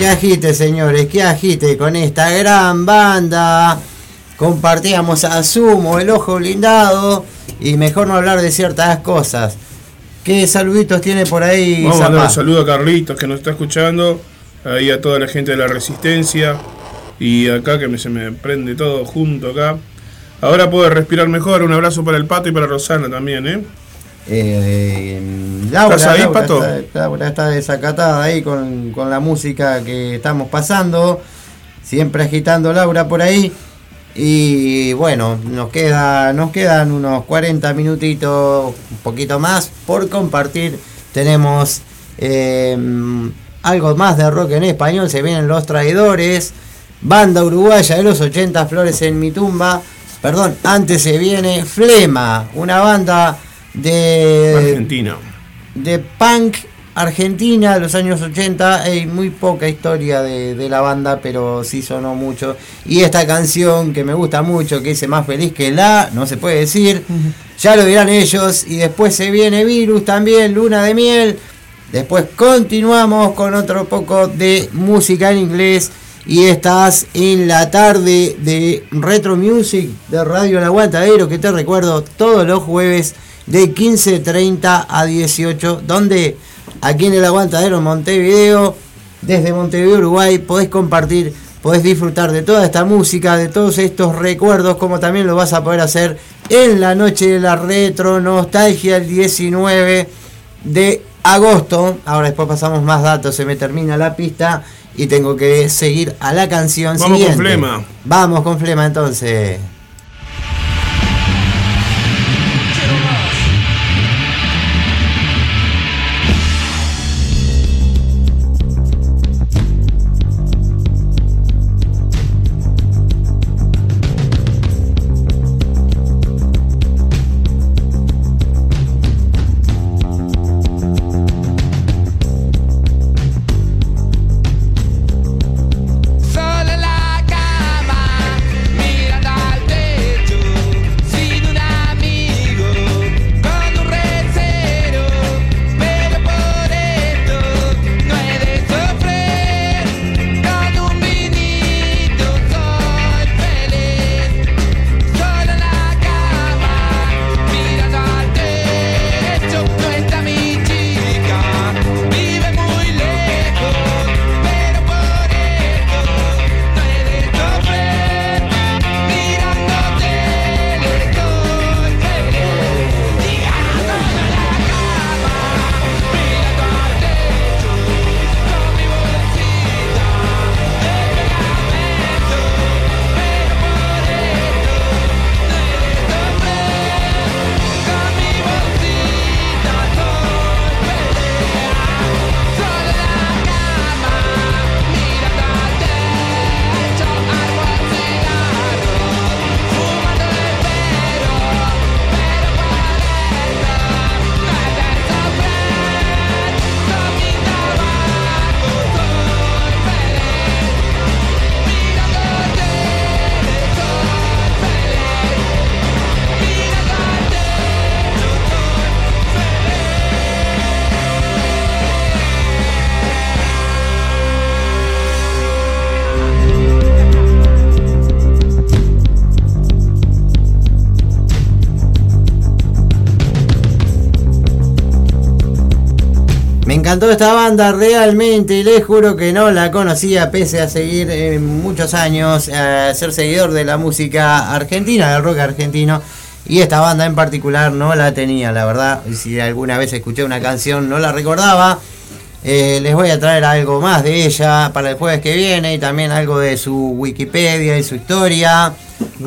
Qué agite, señores, qué agite con esta gran banda. Compartíamos a Sumo, el ojo blindado. Y mejor no hablar de ciertas cosas. ¿Qué saluditos tiene por ahí, Vamos a mandar un saludo a Carlitos que nos está escuchando, ahí a toda la gente de la Resistencia y acá que me, se me prende todo junto acá. Ahora puedo respirar mejor, un abrazo para el Pato y para Rosana también, ¿eh? Eh, Laura, ¿Estás ahí, Laura Pato? Está, desacatada ahí con, con la música que estamos pasando. Siempre agitando Laura por ahí. Y bueno, nos, queda, nos quedan unos 40 minutitos, un poquito más, por compartir. Tenemos eh, algo más de rock en español. Se vienen Los Traidores. Banda uruguaya de los 80, Flores en mi tumba. Perdón, antes se viene Flema, una banda de Argentina. De punk argentina de los años 80. Hay muy poca historia de, de la banda, pero sí sonó mucho. Y esta canción que me gusta mucho, que dice más feliz que la, no se puede decir. Ya lo dirán ellos. Y después se viene Virus también, Luna de Miel. Después continuamos con otro poco de música en inglés. Y estás en la tarde de Retro Music de Radio El Aguantadero, que te recuerdo todos los jueves de 15.30 a 18, donde aquí en El Aguantadero Montevideo, desde Montevideo, Uruguay, podés compartir, podés disfrutar de toda esta música, de todos estos recuerdos, como también lo vas a poder hacer en la noche de la Retro Nostalgia el 19 de agosto. Ahora después pasamos más datos, se me termina la pista y tengo que seguir a la canción Vamos con siguiente. Flema. Vamos con Flema entonces. Encantó esta banda realmente les juro que no la conocía pese a seguir eh, muchos años, a ser seguidor de la música argentina, del rock argentino. Y esta banda en particular no la tenía, la verdad. Si alguna vez escuché una canción no la recordaba. Eh, les voy a traer algo más de ella para el jueves que viene y también algo de su Wikipedia y su historia.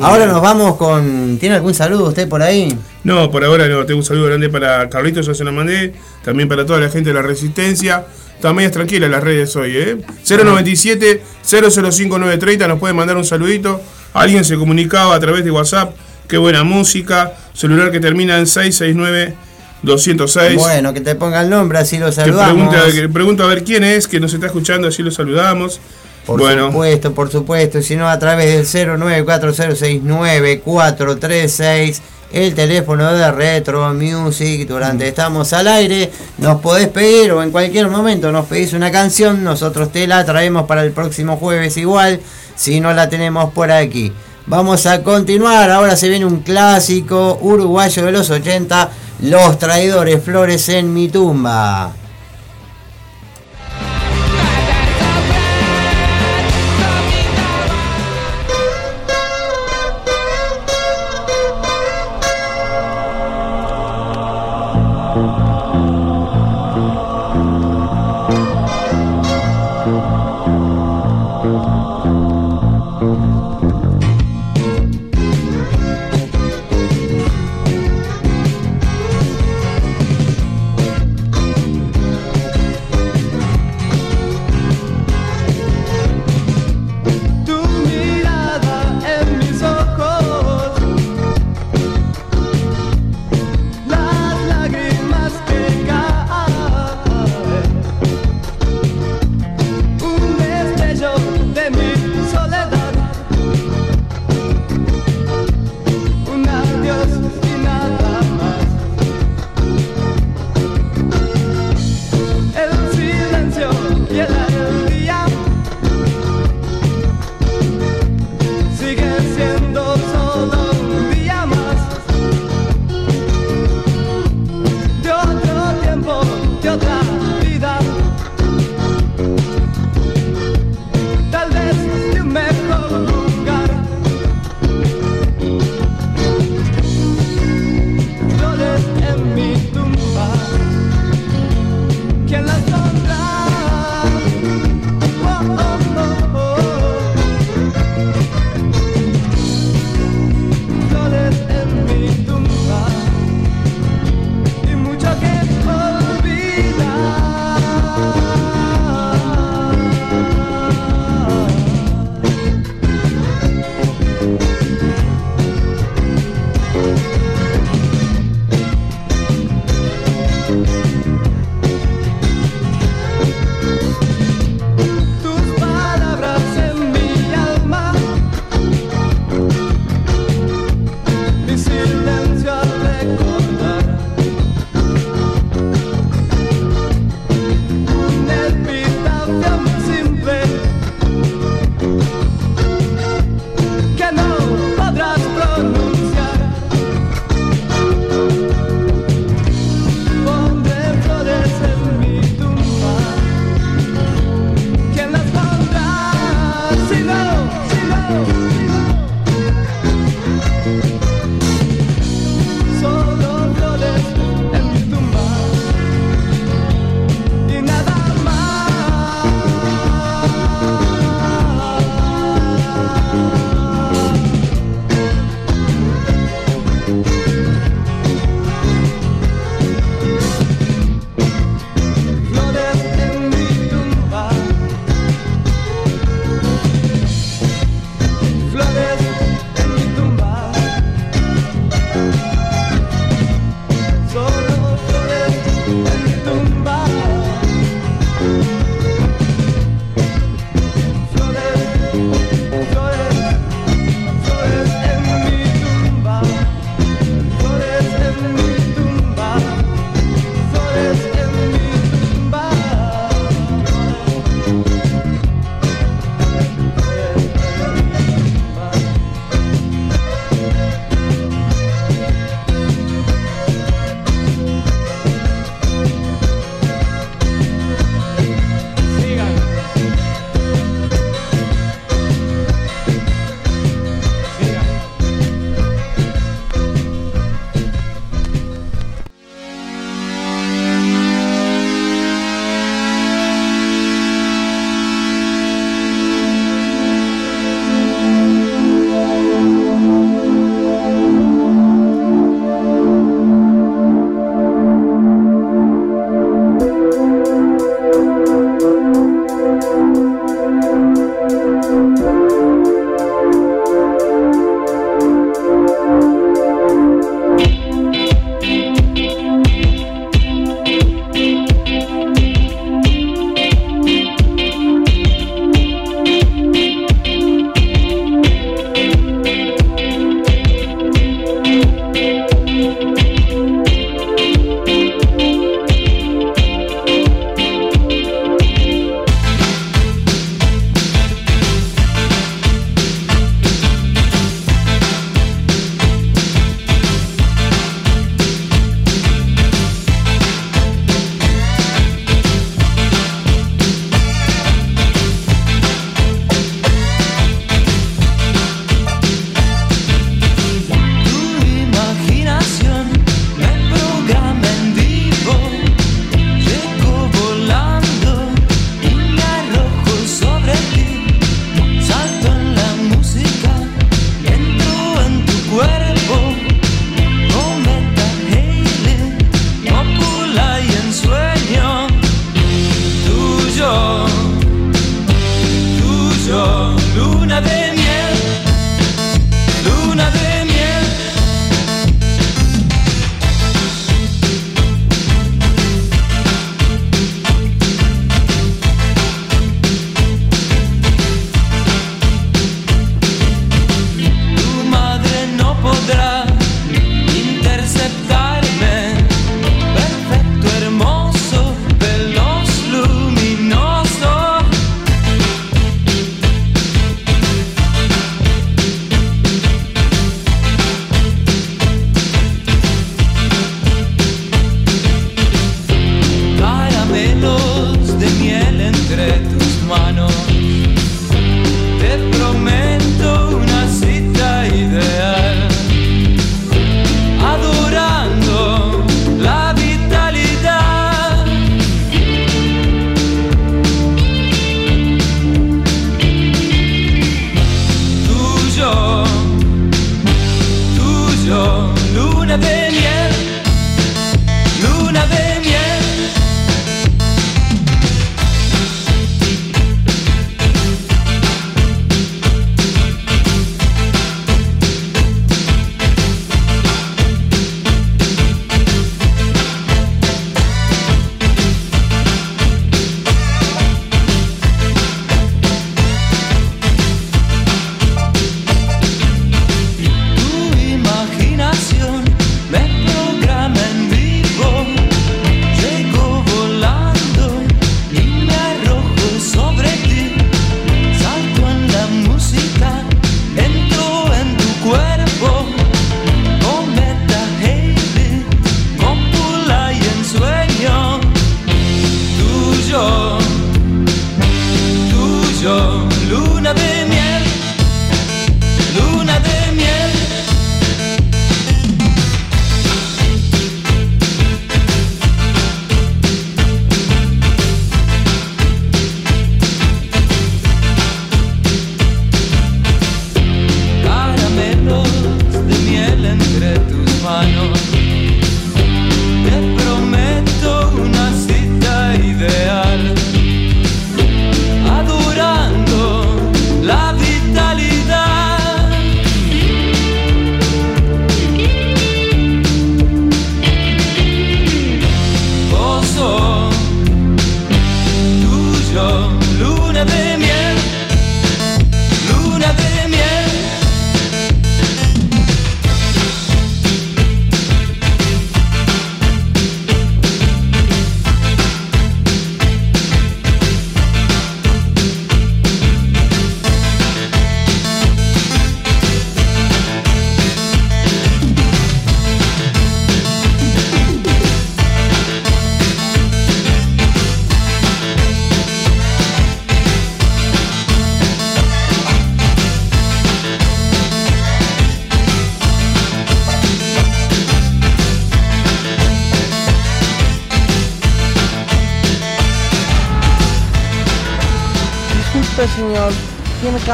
Ahora nos vamos con... ¿Tiene algún saludo usted por ahí? No, por ahora no. Tengo un saludo grande para Carlitos, ya se lo mandé. También para toda la gente de la Resistencia. También es tranquila las redes hoy, ¿eh? 097 005 930 nos puede mandar un saludito. Alguien se comunicaba a través de WhatsApp. Qué buena música. Celular que termina en 669 206. Bueno, que te ponga el nombre, así lo que saludamos. pregunta, que pregunta a ver quién es, que nos está escuchando, así lo saludamos. Por bueno, supuesto, por supuesto. Si no, a través del 094069436, el teléfono de Retro Music. Durante estamos al aire, nos podés pedir o en cualquier momento nos pedís una canción. Nosotros te la traemos para el próximo jueves igual, si no la tenemos por aquí. Vamos a continuar. Ahora se viene un clásico uruguayo de los 80, Los Traidores Flores en mi tumba.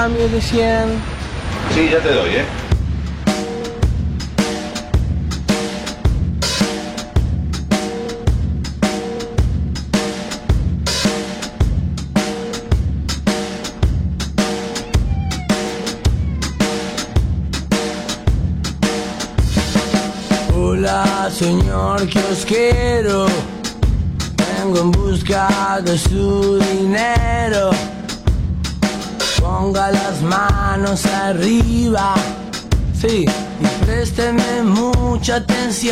¿Tiene cambio de 100? Sí, ya te doy, ¿eh? Hola, señor kiosquero. Vengo en busca de su Mi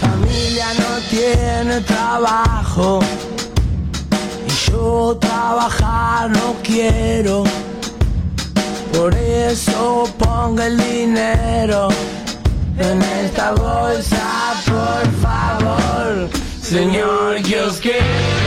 familia no tiene trabajo. Y yo trabajar no quiero. Por eso ponga el dinero en esta bolsa, por favor, señor kiosquero.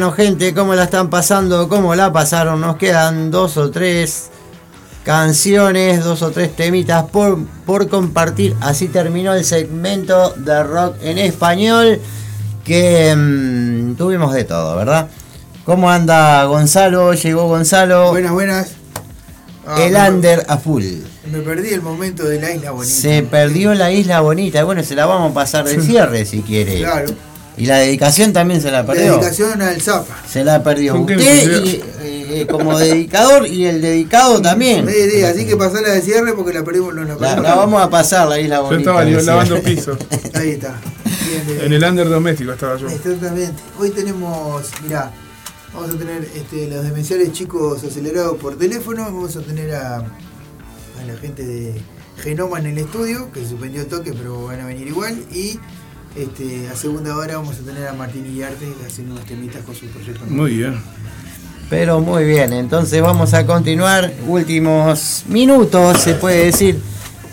Bueno, gente, ¿cómo la están pasando? ¿Cómo la pasaron? Nos quedan dos o tres canciones, dos o tres temitas por, por compartir. Así terminó el segmento de rock en español que mm, tuvimos de todo, ¿verdad? ¿Cómo anda Gonzalo? Llegó Gonzalo. Buenas, buenas. Ah, el under a full. Me perdí el momento de la isla bonita. Se perdió la isla bonita. Bueno, se la vamos a pasar de cierre si quiere. Claro. Y la dedicación también se la La perdió. dedicación al Zapa. Se la perdió ¿Con qué usted y, eh, como dedicador y el dedicado también. Sí, sí, así que pasala de cierre porque la perdimos. No, la, La, perdimos. la vamos a pasar la isla Yo bonita. estaba decía. lavando piso. Ahí está. Bien, bien. En el under doméstico estaba yo. Exactamente. Hoy tenemos, mirá, vamos a tener este, los demenciales chicos acelerados por teléfono. Vamos a tener a, a la gente de Genoma en el estudio, que se suspendió el toque, pero van a venir igual. Y este, a segunda hora vamos a tener a Martín Iriarte haciendo unos temitas con su proyecto. Muy bien. Pero muy bien, entonces vamos a continuar. Últimos minutos, se puede decir,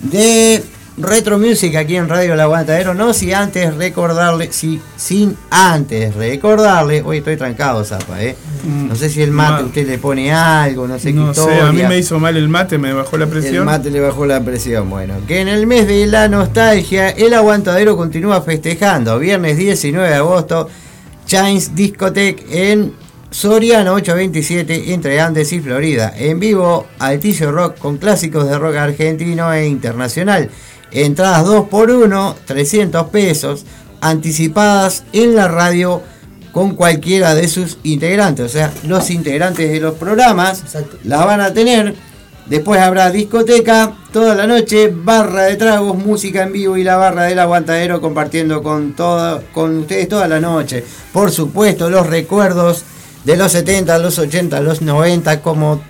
de Retro Music aquí en Radio El Aguantadero. No si antes recordarle, si, sin antes recordarle. Hoy estoy trancado, Zapa, ¿eh? No sé si el mate Ma- usted le pone algo, no sé qué No sé, a mí me hizo mal el mate, me bajó la El presión. mate le bajó la presión. Bueno, que en el mes de la nostalgia, el aguantadero continúa festejando. Viernes 19 de agosto, Chains Discotech en Soriano 827 entre Andes y Florida. En vivo, Altillo Rock con clásicos de rock argentino e internacional. Entradas 2 por 1 300 pesos, anticipadas en la radio con cualquiera de sus integrantes. O sea, los integrantes de los programas la van a tener. Después habrá discoteca toda la noche, barra de tragos, música en vivo y la barra del aguantadero compartiendo con, todo, con ustedes toda la noche. Por supuesto, los recuerdos de los 70, los 80, los 90, como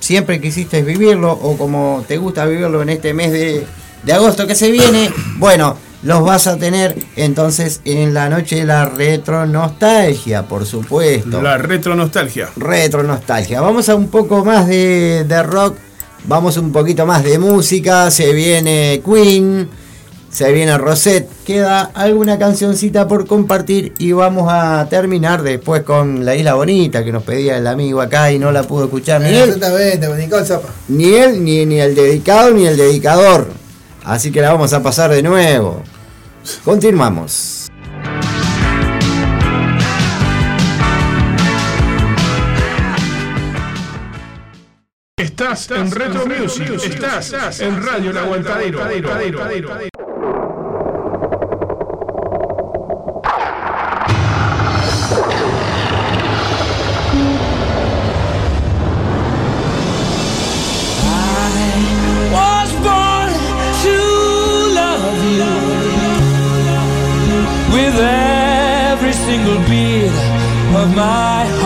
siempre quisiste vivirlo o como te gusta vivirlo en este mes de, de agosto que se viene. Bueno, los vas a tener entonces en la noche de la retro nostalgia, por supuesto. La retro nostalgia. Retro nostalgia. Vamos a un poco más de, de rock. Vamos un poquito más de música. Se viene Queen. Se viene Rosette. Queda alguna cancioncita por compartir. Y vamos a terminar después con La Isla Bonita que nos pedía el amigo acá y no la pudo escuchar ni él. Exactamente, Zapa. Ni él, ni, ni el dedicado, ni el dedicador. Así que la vamos a pasar de nuevo. Continuamos. Estás en Retro Music. Estás en Radio El Aguantadero. Of my heart.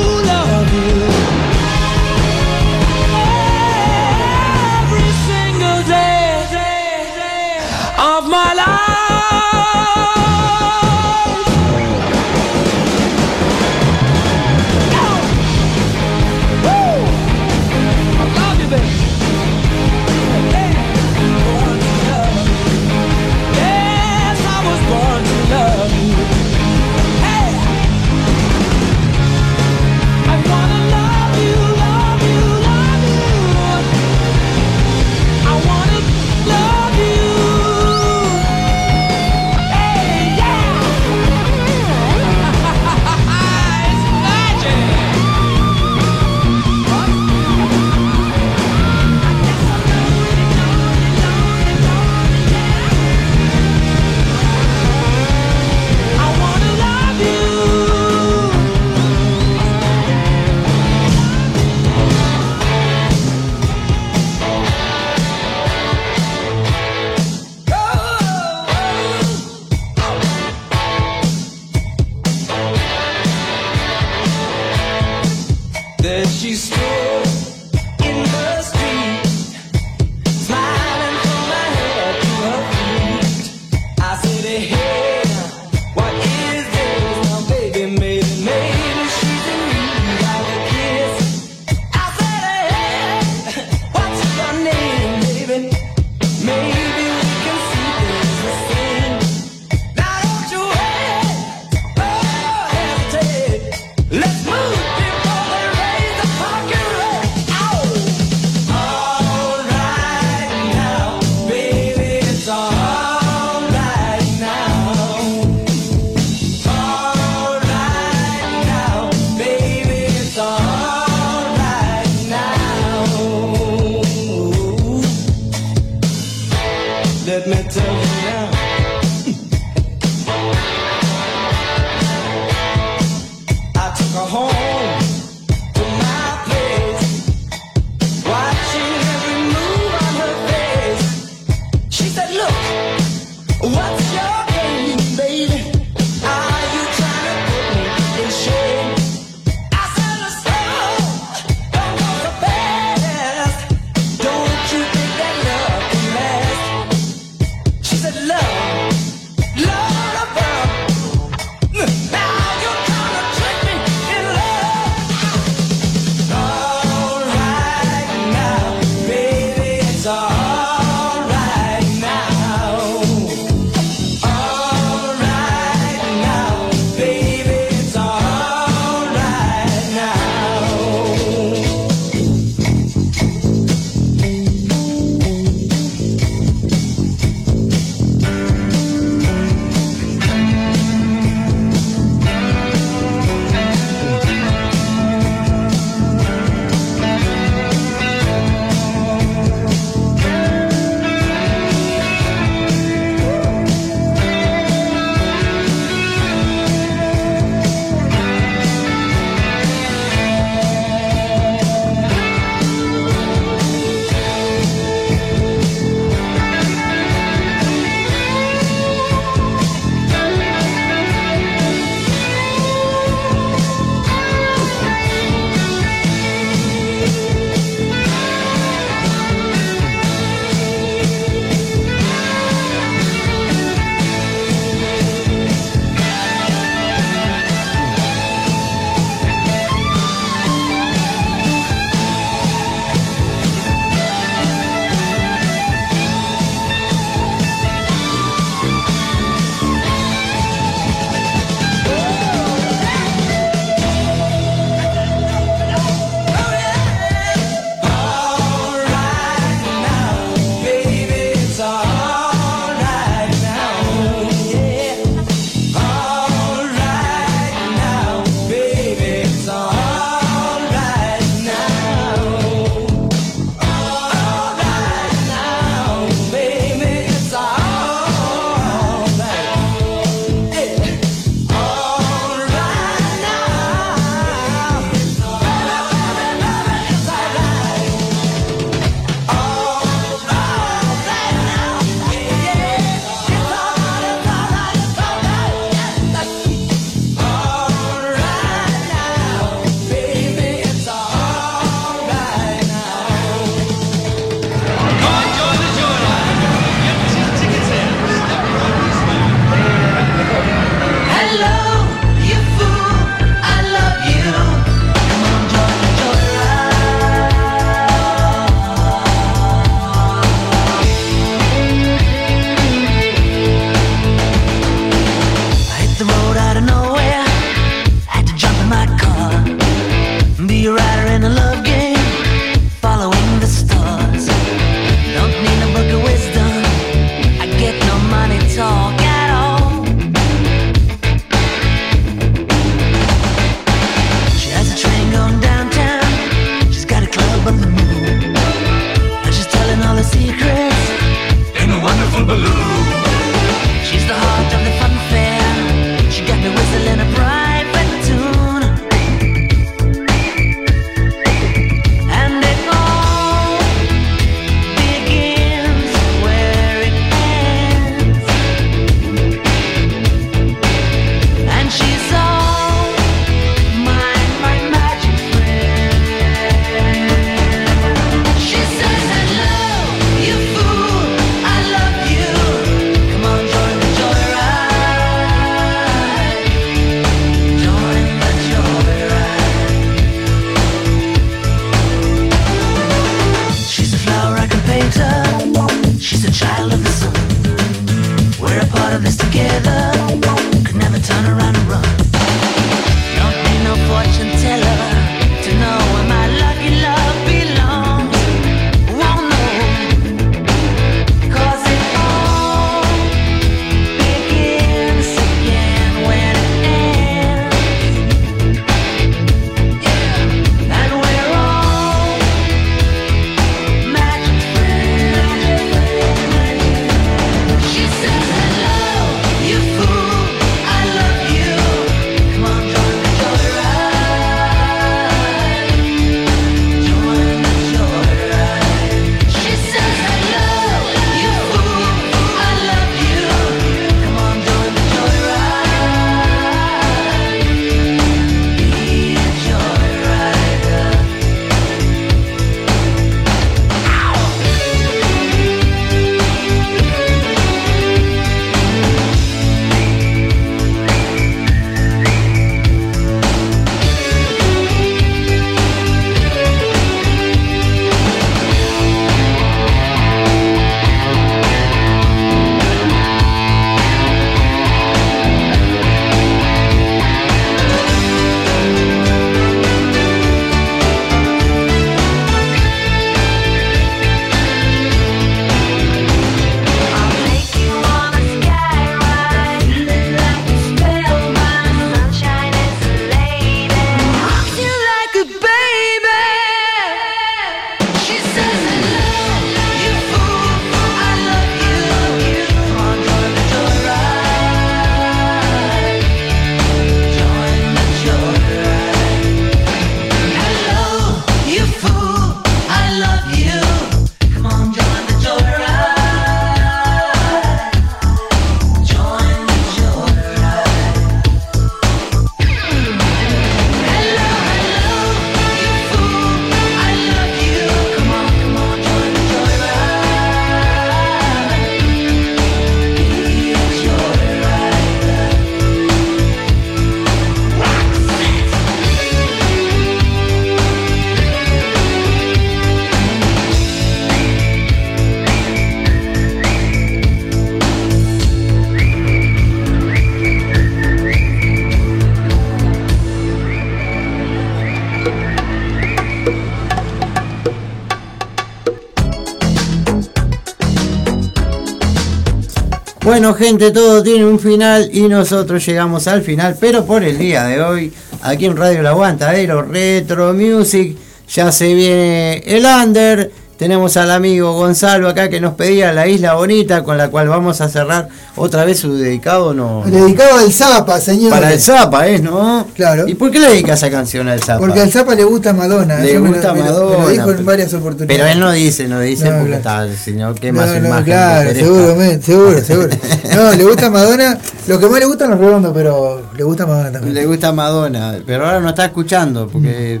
Bueno, gente, todo tiene un final y nosotros llegamos al final, pero por el día de hoy, aquí en Radio El Aguantadero Retro Music, ya se viene el under. Tenemos al amigo Gonzalo acá que nos pedía la isla bonita, con la cual vamos a cerrar otra vez su dedicado. No, Dedicado al Zapa, señor. Para el Zapa, ¿es, no? Claro. ¿Y por qué le dedica esa canción al Zapa? Porque al Zapa le gusta Madonna. Le eso me lo- gusta me lo- Me lo Madonna, dijo en pero- varias oportunidades. Pero él no dice, no dice No, porque claro. está, sino que No, más no, imagen. claro, interesa. seguramente, seguro, seguro. No, le gusta Madonna. Lo que más le gusta los redondos, pero le gusta Madonna también. Le gusta Madonna, pero ahora no está escuchando porque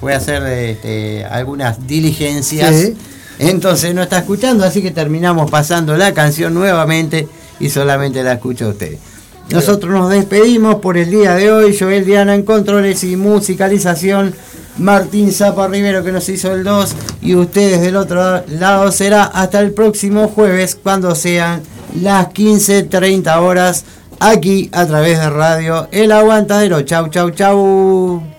fue a hacer este, algunas diligencias. Sí. Entonces no está escuchando, así que terminamos pasando la canción nuevamente y solamente la escucha usted. Nosotros nos despedimos por el día de hoy. Joel Diana en controles y musicalización. Martín Zapa Rivero que nos hizo el 2 y ustedes del otro lado será hasta el próximo jueves cuando sean las 15.30 horas aquí a través de radio El Aguantadero. Chau, chau, chau.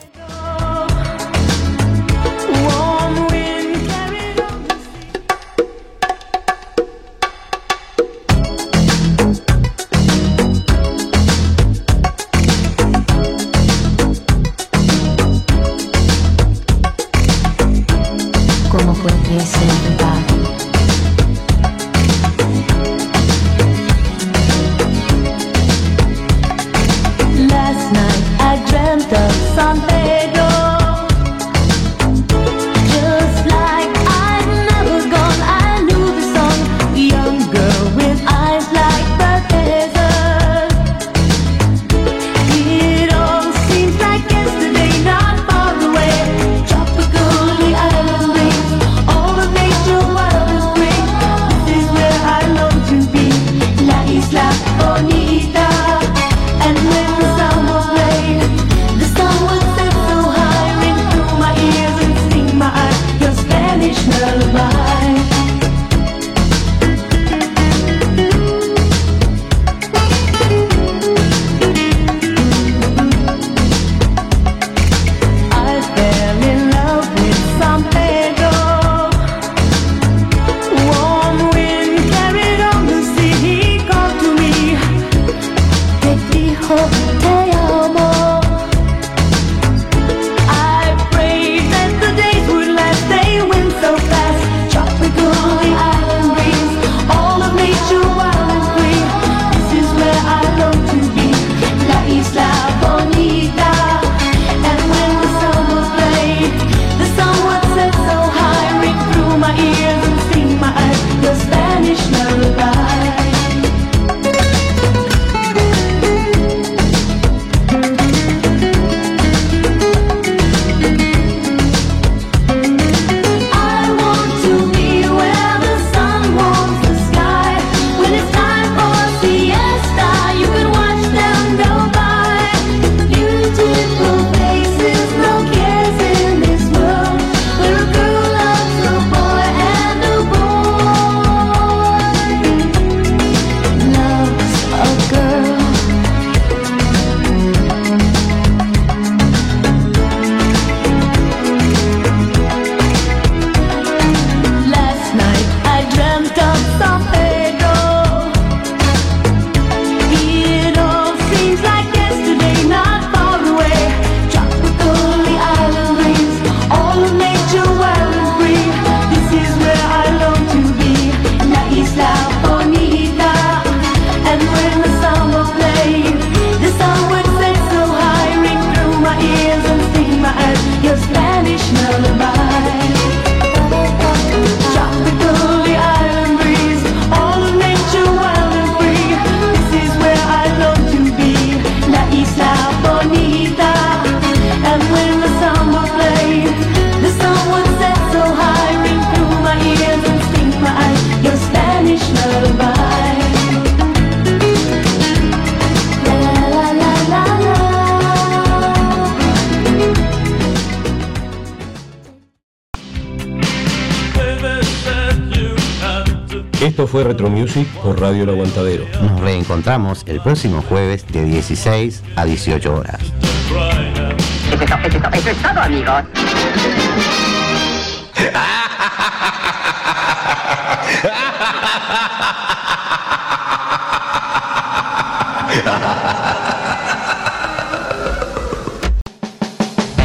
Radio El Aguantadero. Nos reencontramos el próximo jueves de 16 a 18 horas. Eso es, to- eso es to- eso es todo, amigos.